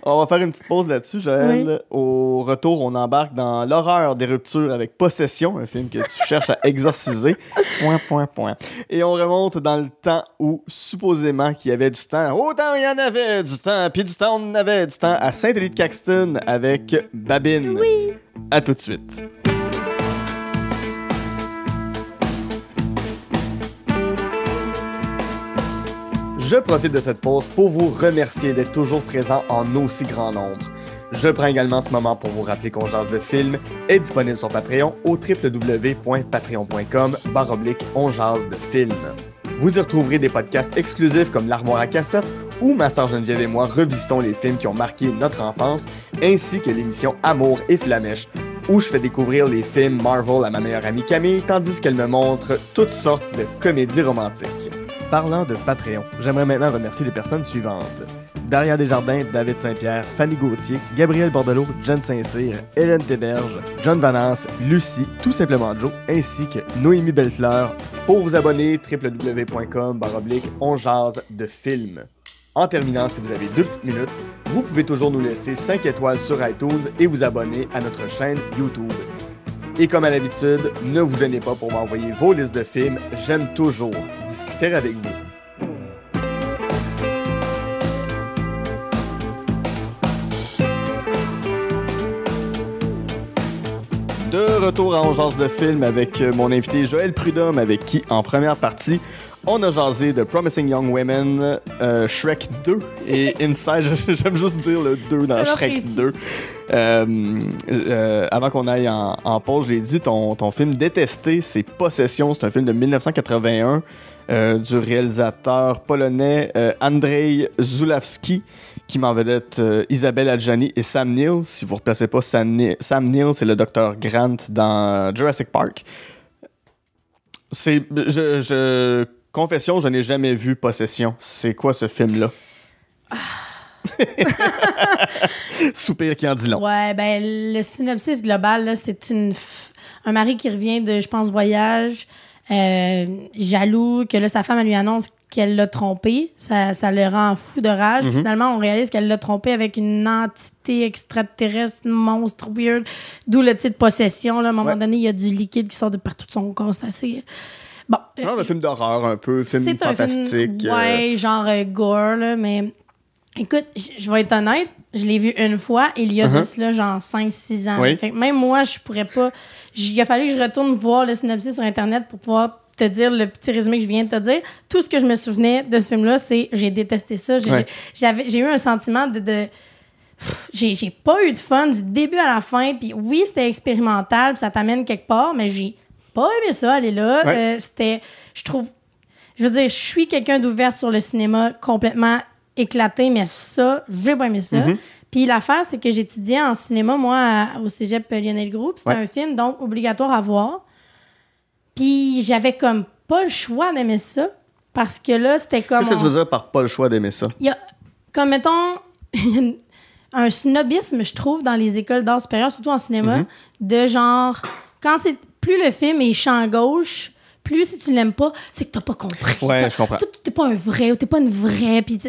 on va faire une petite pause là-dessus, Joël. Au retour, on embarque dans l'horreur des ruptures avec Possession, un film que tu cherches à exorciser. Point, point, point. Et on remonte dans le temps où, supposément, qu'il y avait du temps. Autant il y en avait du temps, puis du temps, on en avait du temps à Saint-Élie-de-Caxton avec Babine. Oui. À tout de suite. Je profite de cette pause pour vous remercier d'être toujours présent en aussi grand nombre. Je prends également ce moment pour vous rappeler qu'on jase de film est disponible sur Patreon au www.patreon.com baroblique on de film. Vous y retrouverez des podcasts exclusifs comme l'armoire à cassette où ma sœur Geneviève et moi revisitons les films qui ont marqué notre enfance, ainsi que l'émission Amour et Flamèche, où je fais découvrir les films Marvel à ma meilleure amie Camille, tandis qu'elle me montre toutes sortes de comédies romantiques. Parlant de Patreon, j'aimerais maintenant remercier les personnes suivantes. Daria Desjardins, David Saint-Pierre, Fanny Gauthier, Gabriel Bordelot, Jen Saint-Cyr, Hélène Théberge, John Vanance, Lucie, tout simplement Joe, ainsi que Noémie Bellefleur. Pour vous abonner, www.com baroblique on jase de films. En terminant, si vous avez deux petites minutes, vous pouvez toujours nous laisser 5 étoiles sur iTunes et vous abonner à notre chaîne YouTube. Et comme à l'habitude, ne vous gênez pas pour m'envoyer vos listes de films, j'aime toujours discuter avec vous. De retour à Ongeance de film avec mon invité Joël Prudhomme, avec qui, en première partie, on a jasé de Promising Young Women, euh, Shrek 2 et Inside. J'aime juste dire le 2 dans Shrek apprécié. 2. Euh, euh, avant qu'on aille en, en pause, je l'ai dit, ton, ton film détesté, c'est Possession. C'est un film de 1981 euh, du réalisateur polonais Andrzej Zulawski qui m'en vedette euh, Isabelle Adjani et Sam Neill. Si vous ne replacez pas Sam, Ni- Sam Neill, c'est le docteur Grant dans Jurassic Park. C'est, je, je- confession, je n'ai jamais vu Possession. C'est quoi ce film-là? Soupir qui en dit long. Ouais, ben le synopsis global, là, c'est une f- un mari qui revient de, je pense, voyage, euh, jaloux, que là, sa femme, elle lui annonce qu'elle l'a trompé. Ça, ça le rend fou de rage. Puis finalement, on réalise qu'elle l'a trompé avec une entité extraterrestre, monstre, weird. D'où le titre Possession. Là. À un moment Ouais. donné, il y a du liquide qui sort de partout de son corps. C'est assez... Bon. euh, Genre un film d'horreur un peu, film fantastique. film, euh, ouais, genre euh, gore, là, mais écoute, je vais être honnête, je l'ai vu une fois, il y a de Uh-huh. cela genre 5-6 ans. Oui. Fait que même moi, je pourrais pas. Il a fallu que je retourne voir le synopsis sur Internet pour pouvoir te dire le petit résumé que je viens de te dire. Tout ce que je me souvenais de ce film-là, c'est j'ai détesté ça. J'ai Ouais. eu un sentiment de. de j'ai pas eu de fun du début à la fin. Puis oui, c'était expérimental, puis ça t'amène quelque part, mais j'ai pas aimé ça, aller là. Ouais. Euh, c'était. Je trouve. Je veux dire, je suis quelqu'un d'ouvert sur le cinéma complètement éclaté, mais ça, j'ai pas aimé ça. Mhm. Puis l'affaire, c'est que j'étudiais en cinéma, moi, à- au cégep Lionel Group. C'était Ouais. un film, donc, obligatoire à voir. Puis j'avais comme pas le choix d'aimer ça, parce que là, c'était comme... Qu'est-ce que tu veux dire par pas le choix d'aimer ça? il y a, comme mettons, un snobisme, je trouve, dans les écoles d'art supérieur, surtout en cinéma, Mhm. de genre, quand c'est plus le film est champ gauche, plus si tu l'aimes pas, c'est que t'as pas compris. Ouais, je comprends. T'es pas un vrai ou t'es pas une vraie. Puis,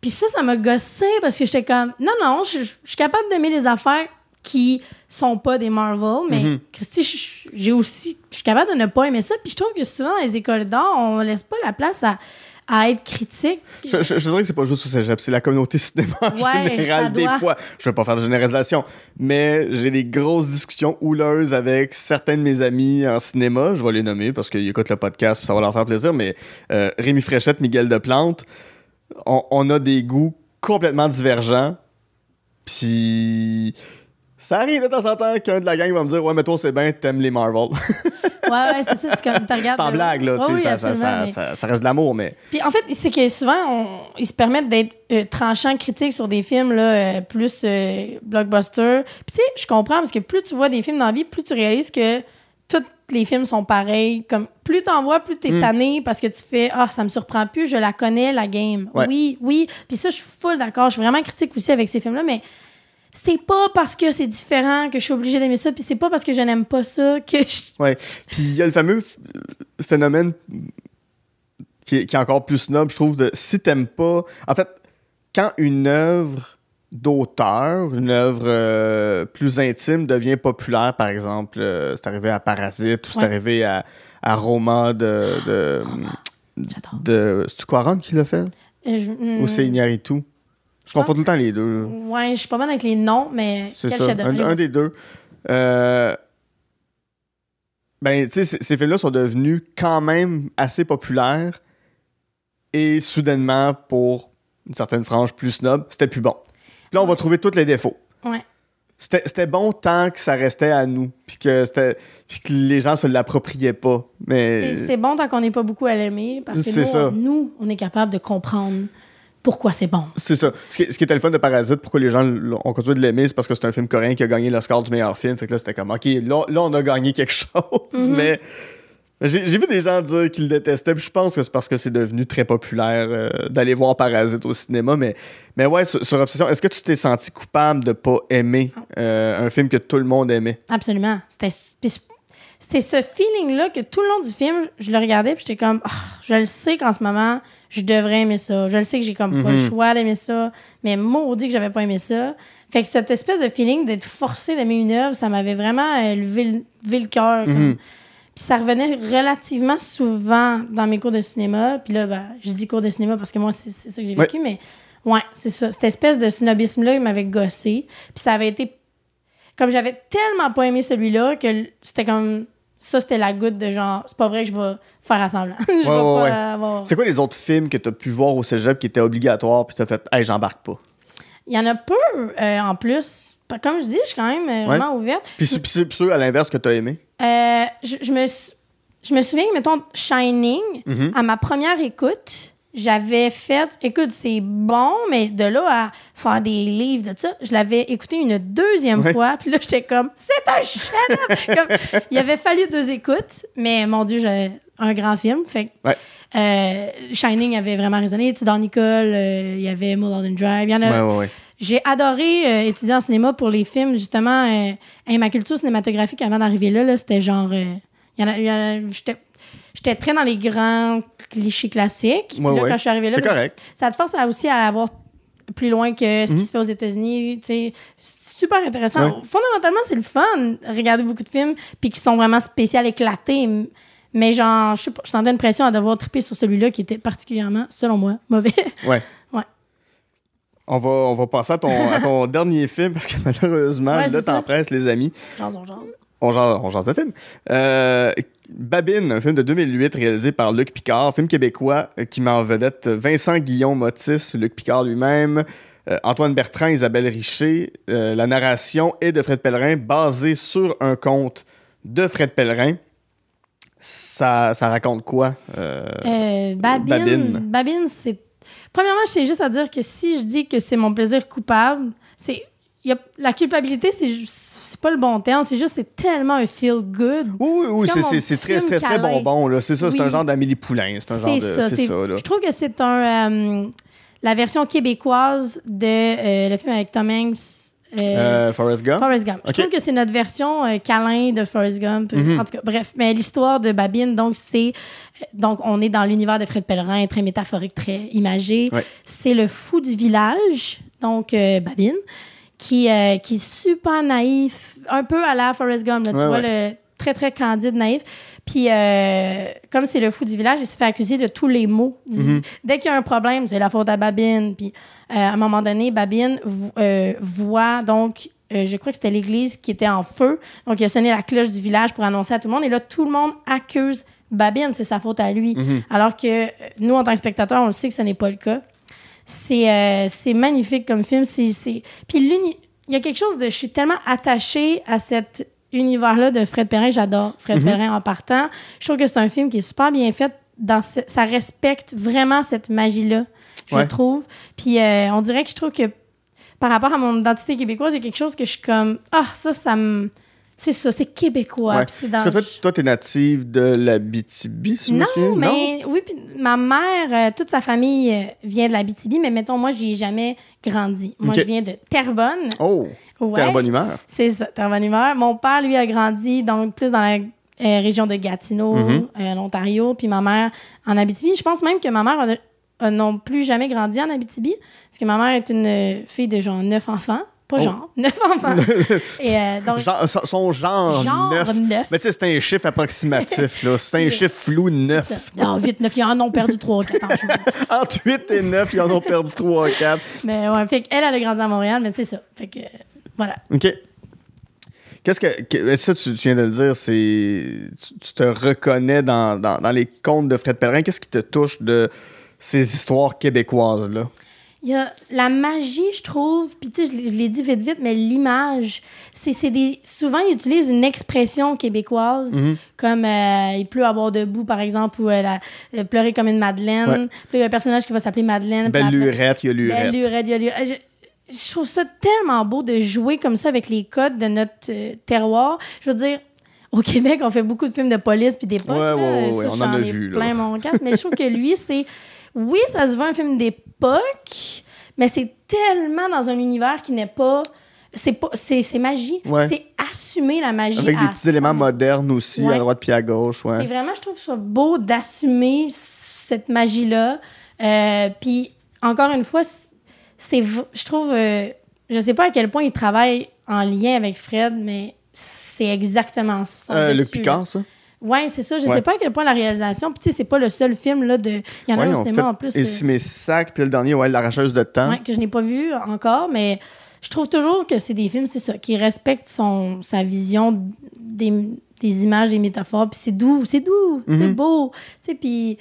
puis ça, ça m'a gossé parce que j'étais comme, non, non, je suis capable d'aimer les affaires qui sont pas des Marvel, mais Mhm. Christy, je- j'ai aussi, je suis capable de ne pas aimer ça. Puis je trouve que souvent dans les écoles d'art, on laisse pas la place à, à être critique. Je, je- je dirais que c'est pas juste au cégep, c'est la communauté cinéma en Ouais, général. Des doit. fois, je veux pas faire de généralisation, mais j'ai des grosses discussions houleuses avec certains de mes amis en cinéma. Je vais les nommer parce qu'ils écoutent le podcast, puis ça va leur faire plaisir. Mais euh, Rémi Fréchette, Miguel Deplante, on, on a des goûts complètement divergents. Puis ça arrive de temps en temps qu'un de la gang va me dire Ouais, mais toi, c'est bien, t'aimes les Marvel. Ouais, ouais, c'est ça. C'est comme, tu regardes c'est en blague, là. Ouais, oui, ça, ça- absolument, ça- mais- ça- ça reste de l'amour, mais. Puis en fait, c'est que souvent, on- ils se permettent d'être euh, tranchants, critiques sur des films là, euh, plus euh, blockbuster. Puis tu sais, je comprends parce que plus tu vois des films dans la vie, plus tu réalises que tous les films sont pareils. Comme plus t'en vois, plus t'es Mm. tanné parce que tu fais ah ça me surprend plus, je la connais la game. Ouais. Oui, oui. Puis ça, je suis full d'accord. Je suis vraiment critique aussi avec ces films-là, mais c'est pas parce que c'est différent que je suis obligée d'aimer ça, puis c'est pas parce que je n'aime pas ça que je... Ouais. Puis il y a le fameux phénomène qui est, qui est encore plus snob, je trouve, de si t'aimes pas. En fait, quand une œuvre d'auteur, une œuvre euh, plus intime devient populaire, par exemple, euh, c'est arrivé à Parasite ou c'est arrivé à, à Roma de. de J'adore. de c'est Quaron qui l'a fait? Euh, je- Ou c'est Je confonds tout le temps les deux. Ouais, je suis pas bonne avec les noms, mais C'est quel ça, chef-d'œuvre. un, un des deux. Euh, ben, tu sais, ces films-là sont devenus quand même assez populaires et soudainement, pour une certaine frange plus snob, c'était plus bon. Puis là, on va trouver tous les défauts. Ouais. C'était bon tant que ça restait à nous, puis que, puis que les gens se l'appropriaient pas. Mais C'est- bon tant qu'on n'est pas beaucoup à l'aimer, parce que nous, on, nous, on est capable de comprendre pourquoi c'est bon? C'est ça. Ce qui, ce qui était le fun de Parasite, pourquoi les gens ont continué de l'aimer, c'est parce que c'est un film coréen qui a gagné l'Oscar du meilleur film. Fait que là, c'était comme, OK, là, là, on a gagné quelque chose. Mais j'ai vu des gens dire qu'ils le détestaient, puis je pense que c'est parce que c'est devenu très populaire euh, d'aller voir Parasite au cinéma. Mais, mais ouais, sur, sur Obsession, est-ce que tu t'es senti coupable de pas aimer euh, un film que tout le monde aimait? Absolument. C'était ce feeling-là que tout le long du film, je le regardais puis j'étais comme, Ah, je le sais qu'en ce moment, je devrais aimer ça. Je le sais que j'ai comme pas le Mhm. choix d'aimer ça, mais maudit que j'avais pas aimé ça. Fait que cette espèce de feeling d'être forcé d'aimer une œuvre, ça m'avait vraiment euh, levé, le- levé le cœur. comme. Mhm. Puis ça revenait relativement souvent dans mes cours de cinéma. Puis là, ben, je dis cours de cinéma parce que moi, c'est ça que j'ai vécu, mais ouais, c'est ça. Cette espèce de snobisme-là, il m'avait gossé. Puis ça avait été. Comme j'avais tellement pas aimé celui-là que c'était comme. Ça, c'était la goutte de genre, c'est pas vrai que je vais faire assemblant. je vais ouais, pas ouais. avoir- C'est quoi les autres films que tu as pu voir au cégep qui étaient obligatoires, puis tu as fait, hey, j'embarque pas? Il y en a peu euh, en plus. Comme je dis, je suis quand même euh, vraiment ouverte. Puis ceux- puis ceux à l'inverse, que tu as aimé? Euh, je, je me, je me souviens, mettons, Shining, Mhm. à ma première écoute, j'avais fait, écoute, c'est bon, mais de là à faire des livres de ça, je l'avais écouté une deuxième Ouais. fois, puis là, j'étais comme, c'est un chef Il avait fallu deux écoutes, mais mon Dieu, j'ai un grand film. Fait Ouais. euh, Shining avait vraiment résonné. Tudor Nicole, euh, il y avait Mulholland Drive. Il y en a, Ouais, j'ai adoré euh, étudier en cinéma pour les films, justement. hey, ma culture cinématographique avant d'arriver là, là, c'était genre. il y en a- il y en a- J'étais j'étais très dans les grands clichés classiques. Puis Ouais, là, ouais. quand je suis arrivée là, C'est ben, ça te force à aussi à avoir plus loin que ce Mhm. qui se fait aux États-Unis. C'est super intéressant. Ouais. Fondamentalement, c'est le fun, regarder beaucoup de films, puis qui sont vraiment spéciaux, éclatés. Mais genre, je je sentais une pression à devoir triper sur celui-là qui était particulièrement, selon moi, mauvais. Ouais. Ouais. On va, on va passer à ton, à ton dernier film parce que malheureusement, Ouais, ça. presse, les amis. On jase, on de film. Euh, Babine, un film de 2008 réalisé par Luc Picard, film québécois euh, qui met en vedette Vincent Guillaume Motis, Luc Picard lui-même, euh, Antoine Bertrand, Isabelle Richer. Euh, la narration est de Fred Pellerin, basée sur un conte de Fred Pellerin. Ça, ça raconte quoi? Babine, Babine. Babine, c'est. Premièrement, je tiens juste à dire que si je dis que c'est mon plaisir coupable, c'est. Il Y a... La culpabilité, c'est pas le bon terme, c'est juste c'est tellement un feel good. Oui, oui, oui, C'est très, très, très bonbon. là. C'est ça, c'est un genre d'Amélie Poulain. C'est un genre C'est de. ça. C'est ça, là. Je trouve que c'est un. euh, la version québécoise de euh, le film avec Tom Hanks. euh, Euh, Forrest Gump? Forrest Gump. Je trouve que c'est notre version euh, câlin de Forrest Gump. Mhm. En tout cas, bref. Mais l'histoire de Babine, donc, c'est. Donc, on est dans l'univers de Fred Pellerin, très métaphorique, très imagé. Ouais. C'est le fou du village, donc euh, Babine, qui, euh, qui est super naïf, un peu à la Forrest Gump. là. tu Ouais, vois, le très, très candide, naïf. Puis, euh, comme c'est le fou du village, il se fait accuser de tous les maux. du- Mhm. Dès qu'il y a un problème, c'est la faute à Babine. Puis, euh, à un moment donné, Babine vo- voit donc, euh, je crois que c'était l'église qui était en feu. Donc, il a sonné la cloche du village pour annoncer à tout le monde. Et là, tout le monde accuse Babine, c'est sa faute à lui. Mhm. Alors que euh, nous, en tant que spectateurs, on le sait que ce n'est pas le cas. C'est euh, c'est magnifique comme film. C'est c'est- Puis il y a quelque chose de... Je suis tellement attachée à cet univers-là de Fred Perrin. J'adore Fred Mhm. Perrin en partant. Je trouve que c'est un film qui est super bien fait. Dans ce- ça respecte vraiment cette magie-là, je Ouais. trouve. Puis euh, on dirait que je trouve que par rapport à mon identité québécoise, il y a quelque chose que je suis comme... Ah, ça, ça me... C'est ça, c'est québécois. Ouais. C'est dans... Parce que toi, toi, t'es native de la BTB, si je me Non, mais oui, puis ma mère, euh, toute sa famille euh, vient de la BTB, mais mettons, moi, j'y ai jamais grandi. Moi, je viens de Terrebonne. Oh, Ouais, t'es en bonne humeur. c'est ça, Terrebonne humeur. Mon père, lui, a grandi donc plus dans la euh, région de Gatineau, Mhm. euh, en Ontario, puis ma mère en Abitibi. Je pense même que ma mère a, a non plus jamais grandi en Abitibi, parce que ma mère est une fille de genre neuf enfants. Pas Oh. genre, neuf enfants. Et euh, donc, Genre- son- genre, genre neuf. neuf. Mais tu sais, c'est un chiffre approximatif, là. C'est un chiffre flou, neuf. Non, 8, 9, ils en ont perdu 3 4 ans. je vois. Entre 8 et 9, ils en ont perdu 3 4. Mais ouais, fait qu'elle, elle a grandi à Montréal, mais c'est ça. Fait que, euh, voilà. OK. Qu'est-ce que. que- ça, tu, tu viens de le dire, c'est. Tu, tu te reconnais dans, dans, dans les contes de Fred Pellerin. Qu'est-ce qui te touche de ces histoires québécoises-là? Il y a la magie, je trouve, puis tu sais, je l'ai- dit vite, vite, mais l'image, c'est des... Souvent, ils utilisent une expression québécoise, Mhm. comme euh, il pleut à bord debout, par exemple, ou euh, la- euh, pleurer comme une Madeleine. Ouais. Puis il y a un personnage qui va s'appeler Madeleine. Belle lurette, il y a lurette. Belle lurette, il y a lurette. Je, je trouve ça tellement beau de jouer comme ça avec les codes de notre euh, terroir. Je veux dire, au Québec, on fait beaucoup de films de police puis d'époque. Ouais, ouais, ouais, on en a vu, là. plein mon casque. Mais je trouve que lui, c'est... Oui, ça se veut un film d'époque, mais c'est tellement dans un univers qui n'est pas... C'est pas c'est c'est magie. Ouais. C'est assumer la magie Avec des petits éléments 100%. modernes aussi, Ouais. à droite puis à gauche. C'est Ouais. vraiment, je trouve ça beau d'assumer cette magie-là. Euh, Puis, encore une fois, c'est, je trouve, euh, je sais pas à quel point il travaille en lien avec Fred, mais c'est exactement ça. Euh, dessus, Picard, ça? Ouais, c'est ça. Je Ouais. sais pas à quel point la réalisation. Puis, tu sais, c'est pas le seul film, là, de. Il y en a Ouais, un au cinéma fait en plus. Et euh, si mes sacs, puis le dernier, ouais, l'arracheuse de temps. Ouais, que je n'ai pas vu encore, mais je trouve toujours que c'est des films, c'est ça, qui respectent son, sa vision des, des images, des métaphores, puis c'est doux, c'est doux, c'est Mhm. beau, tu sais, puis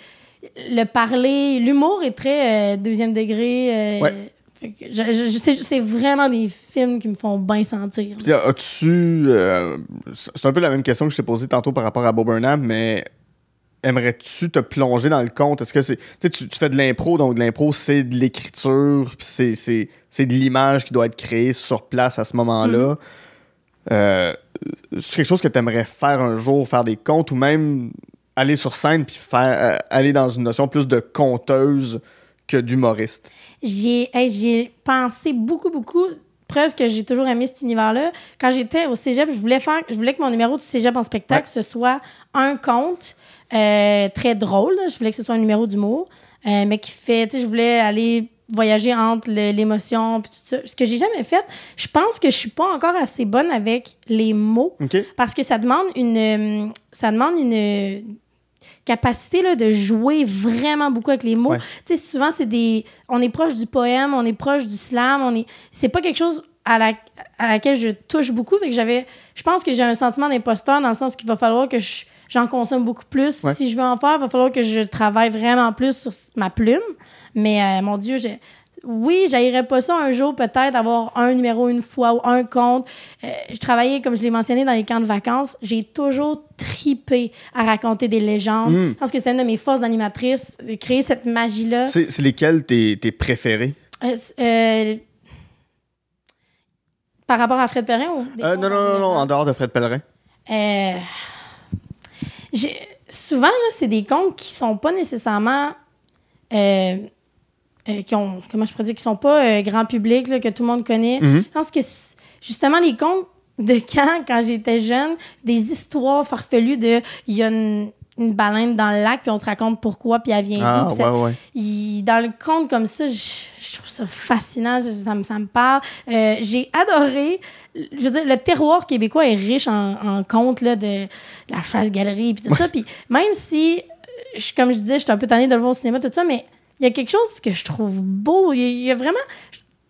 le parler, l'humour est très euh, deuxième degré. euh, Ouais. C'est vraiment des films qui me font bien sentir. Puis as-tu. euh, c'est un peu la même question que je t'ai posée tantôt par rapport à Bob Burnham, mais aimerais-tu te plonger dans le conte? Est-ce que c'est. Tu fais de l'impro, donc de l'impro, c'est de l'écriture, puis c'est- c'est c'est de l'image qui doit être créée sur place à ce moment-là. Euh, c'est quelque chose que tu aimerais faire un jour, faire des contes, ou même aller sur scène puis faire euh, aller dans une notion plus de conteuse que d'humoriste? J'y ai, hey, j'y ai pensé beaucoup, beaucoup. Preuve que j'ai toujours aimé cet univers-là. Quand j'étais au cégep, je voulais faire, je voulais que mon numéro de cégep en spectacle, ce soit un conte euh, très drôle. Je voulais que ce soit un numéro d'humour, euh, mais qui fait, tu sais, je voulais aller voyager entre l'émotion puis tout ça. Ce que j'ai jamais fait, je pense que je suis pas encore assez bonne avec les mots parce que ça demande une, euh, ça demande une capacité là, de jouer vraiment beaucoup avec les mots. Ouais. Tu sais, souvent, c'est des. On est proche du poème, on est proche du slam, on est. C'est pas quelque chose à, la... à laquelle je touche beaucoup. Fait que j'avais. Je pense que j'ai un sentiment d'imposteur dans le sens qu'il va falloir que je- j'en consomme beaucoup plus. Ouais. Si je veux en faire, il va falloir que je travaille vraiment plus sur ma plume. Mais euh, mon Dieu, je. Oui, j'aillerais pas ça un jour, peut-être, avoir un numéro une fois ou un compte. Euh, je travaillais, comme je l'ai mentionné, dans les camps de vacances. J'ai toujours tripé à raconter des légendes. Mm. Je pense que c'était une de mes forces d'animatrice, de créer cette magie-là. C'est c'est lesquels tes, tes préférés? Euh, euh, par rapport à Fred Perrin ou non, non, non, non, en dehors de Fred Pellerin. J'ai- souvent, là, c'est des contes qui sont pas nécessairement. euh, euh, qui ont, comment je pourrais dire, qui sont pas euh, grand public, là, que tout le monde connaît. Mhm. Je pense que justement, les contes de quand, quand j'étais jeune, des histoires farfelues de il y a une, une baleine dans le lac, puis on te raconte pourquoi, puis elle vient Ah, d'où. ouais, ouais. dans le conte comme ça, je, je trouve ça fascinant, je- ça, me- ça me parle. Euh, j'ai adoré. Je veux dire, le terroir québécois est riche en, en contes là, de la chasse-galerie puis tout ça. Puis même si, euh, je- comme je disais, je suis un peu tannée de le voir au cinéma, tout ça, mais il y a quelque chose que je trouve beau. Il y a, il y a vraiment.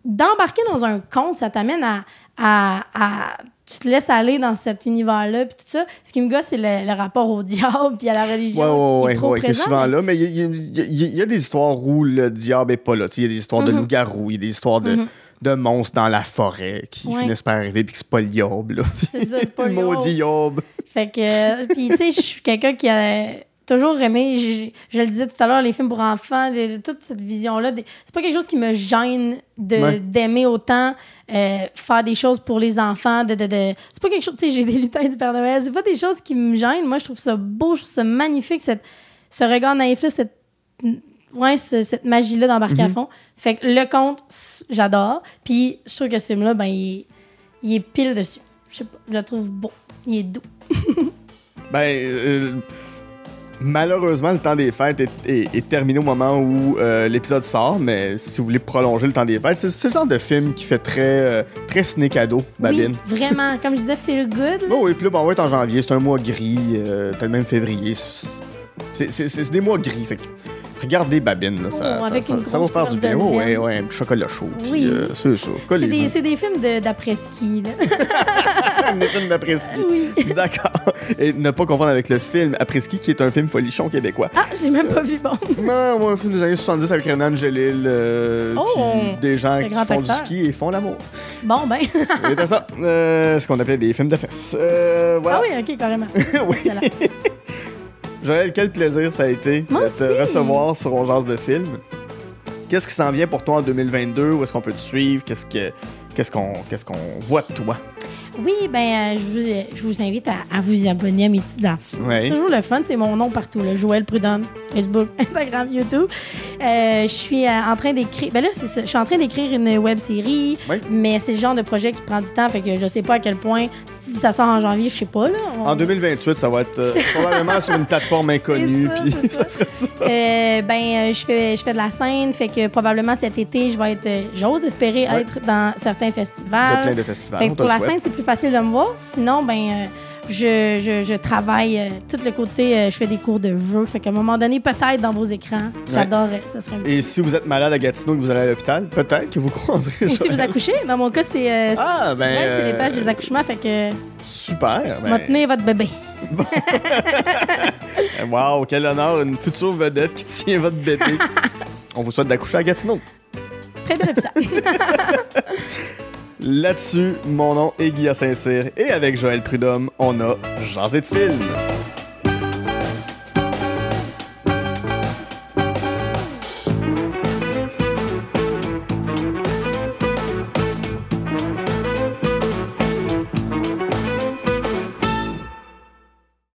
D'embarquer dans un conte, ça t'amène à, à, à- Tu te laisses aller dans cet univers-là, puis tout ça. Ce qui me gosse, c'est le, le rapport au diable, puis à la religion, Ouais, ouais, qui ouais, est trop qui est souvent mais- là, mais il y, a- y y des histoires où le diable est pas là. Il y a des histoires de Mhm. loups-garous, il y a des histoires de, Mhm. de monstres dans la forêt qui Ouais. finissent par arriver, puis que c'est pas le diable. là. C'est ça, c'est pas le le maudit diable. Fait que, euh, puis tu sais, je suis quelqu'un qui a toujours aimé, je le disais tout à l'heure, les films pour enfants, de- de toute cette vision-là. C'est pas quelque chose qui me gêne Ouais. d'aimer autant euh, faire des choses pour les enfants. De, de, de- C'est pas quelque chose, tu sais, j'ai des lutins du Père Noël, c'est pas des choses qui me gênent. Moi, je trouve ça beau, je trouve ça magnifique, cette, ce regard naïf-là, cette, ouais, ce- cette magie-là d'embarquer à Mhm. fond. Fait que le conte, j'adore. Puis je trouve que ce film-là, ben, il, est- il est pile dessus. Je sais pas, je le trouve beau. Il est doux. Ben, euh, malheureusement, le temps des fêtes est, est- est terminé au moment où euh, l'épisode sort, mais si vous voulez prolonger le temps des fêtes, c'est, le genre de film qui fait très, euh, très ciné cadeau, Babine. Oui, vraiment. Comme je disais, feel good. Bon, oui, puis là, bon, on va être en janvier, c'est un mois gris, euh, t'as le même février. C'est, des mois gris, fait que regardez Babine, là, ça, Oh, ça- va faire du bien. Oh, ouais, un chocolat chaud. Oui. euh, c'est ça. C'est des, c'est des films d'après-ski. là. Un film d'après-ski. Oui. D'accord. Et ne pas confondre avec le film Après-ski, qui est un film folichon québécois. Ah, je l'ai même pas vu, bon. Non, moi, un film des années 70 avec Renan Angelil, euh, Oh, des gens qui font acteur. du ski et font l'amour. Bon, ben. C'était ça. Euh, ce qu'on appelait des films de fesses. Euh, voilà. Ah oui, ok, carrément. Oui. Joël, quel plaisir ça a été Moi de te aussi. recevoir sur On Jase de film. Qu'est-ce qui s'en vient pour toi en 2022? Où est-ce qu'on peut te suivre? Qu'est-ce que qu'est-ce qu'on qu'est-ce qu'on voit de toi? Oui, ben, euh, je, vous, je vous invite à, à vous abonner à mes petites affaires. C'est Oui. toujours le fun, c'est mon nom partout, là. Joël Prudhomme, Facebook, Instagram, YouTube. Euh, je suis euh, en train d'écrire. Ben là, c'est ça. Je suis en train d'écrire une web série, mais c'est le genre de projet qui prend du temps, fait que je sais pas à quel point. Si ça sort en janvier, je sais pas, là. On- En 2028, ça va être euh, probablement sur une plateforme inconnue, puis c'est ça ça. serait ça. Ben, je fais, je fais de la scène, fait que probablement cet été, je vais être, j'ose espérer Ouais. être dans certains Il y a festivals. plein de festivals. Fait que pour la souhaite. scène, c'est plus facile de me voir. Sinon, ben, euh, je, je, je travaille euh, tout le côté, euh, je fais des cours de jeu. Fait qu'à un moment donné, peut-être dans vos écrans, j'adorerais. Ça serait Et si vous êtes malade à Gatineau et que vous allez à l'hôpital, peut-être que vous croiserez Ou si vous accouchez, dans mon cas, c'est euh, Ah, ben, c'est euh, l'étage des accouchements. Fait que Super. Ben, tenir votre bébé. wow, quel honneur, une future vedette qui tient votre bébé. on vous souhaite d'accoucher à Gatineau. Très bien hôpital. Là-dessus, mon nom est Guillaume Saint-Cyr et avec Joël Prudhomme, on a Jasé de film.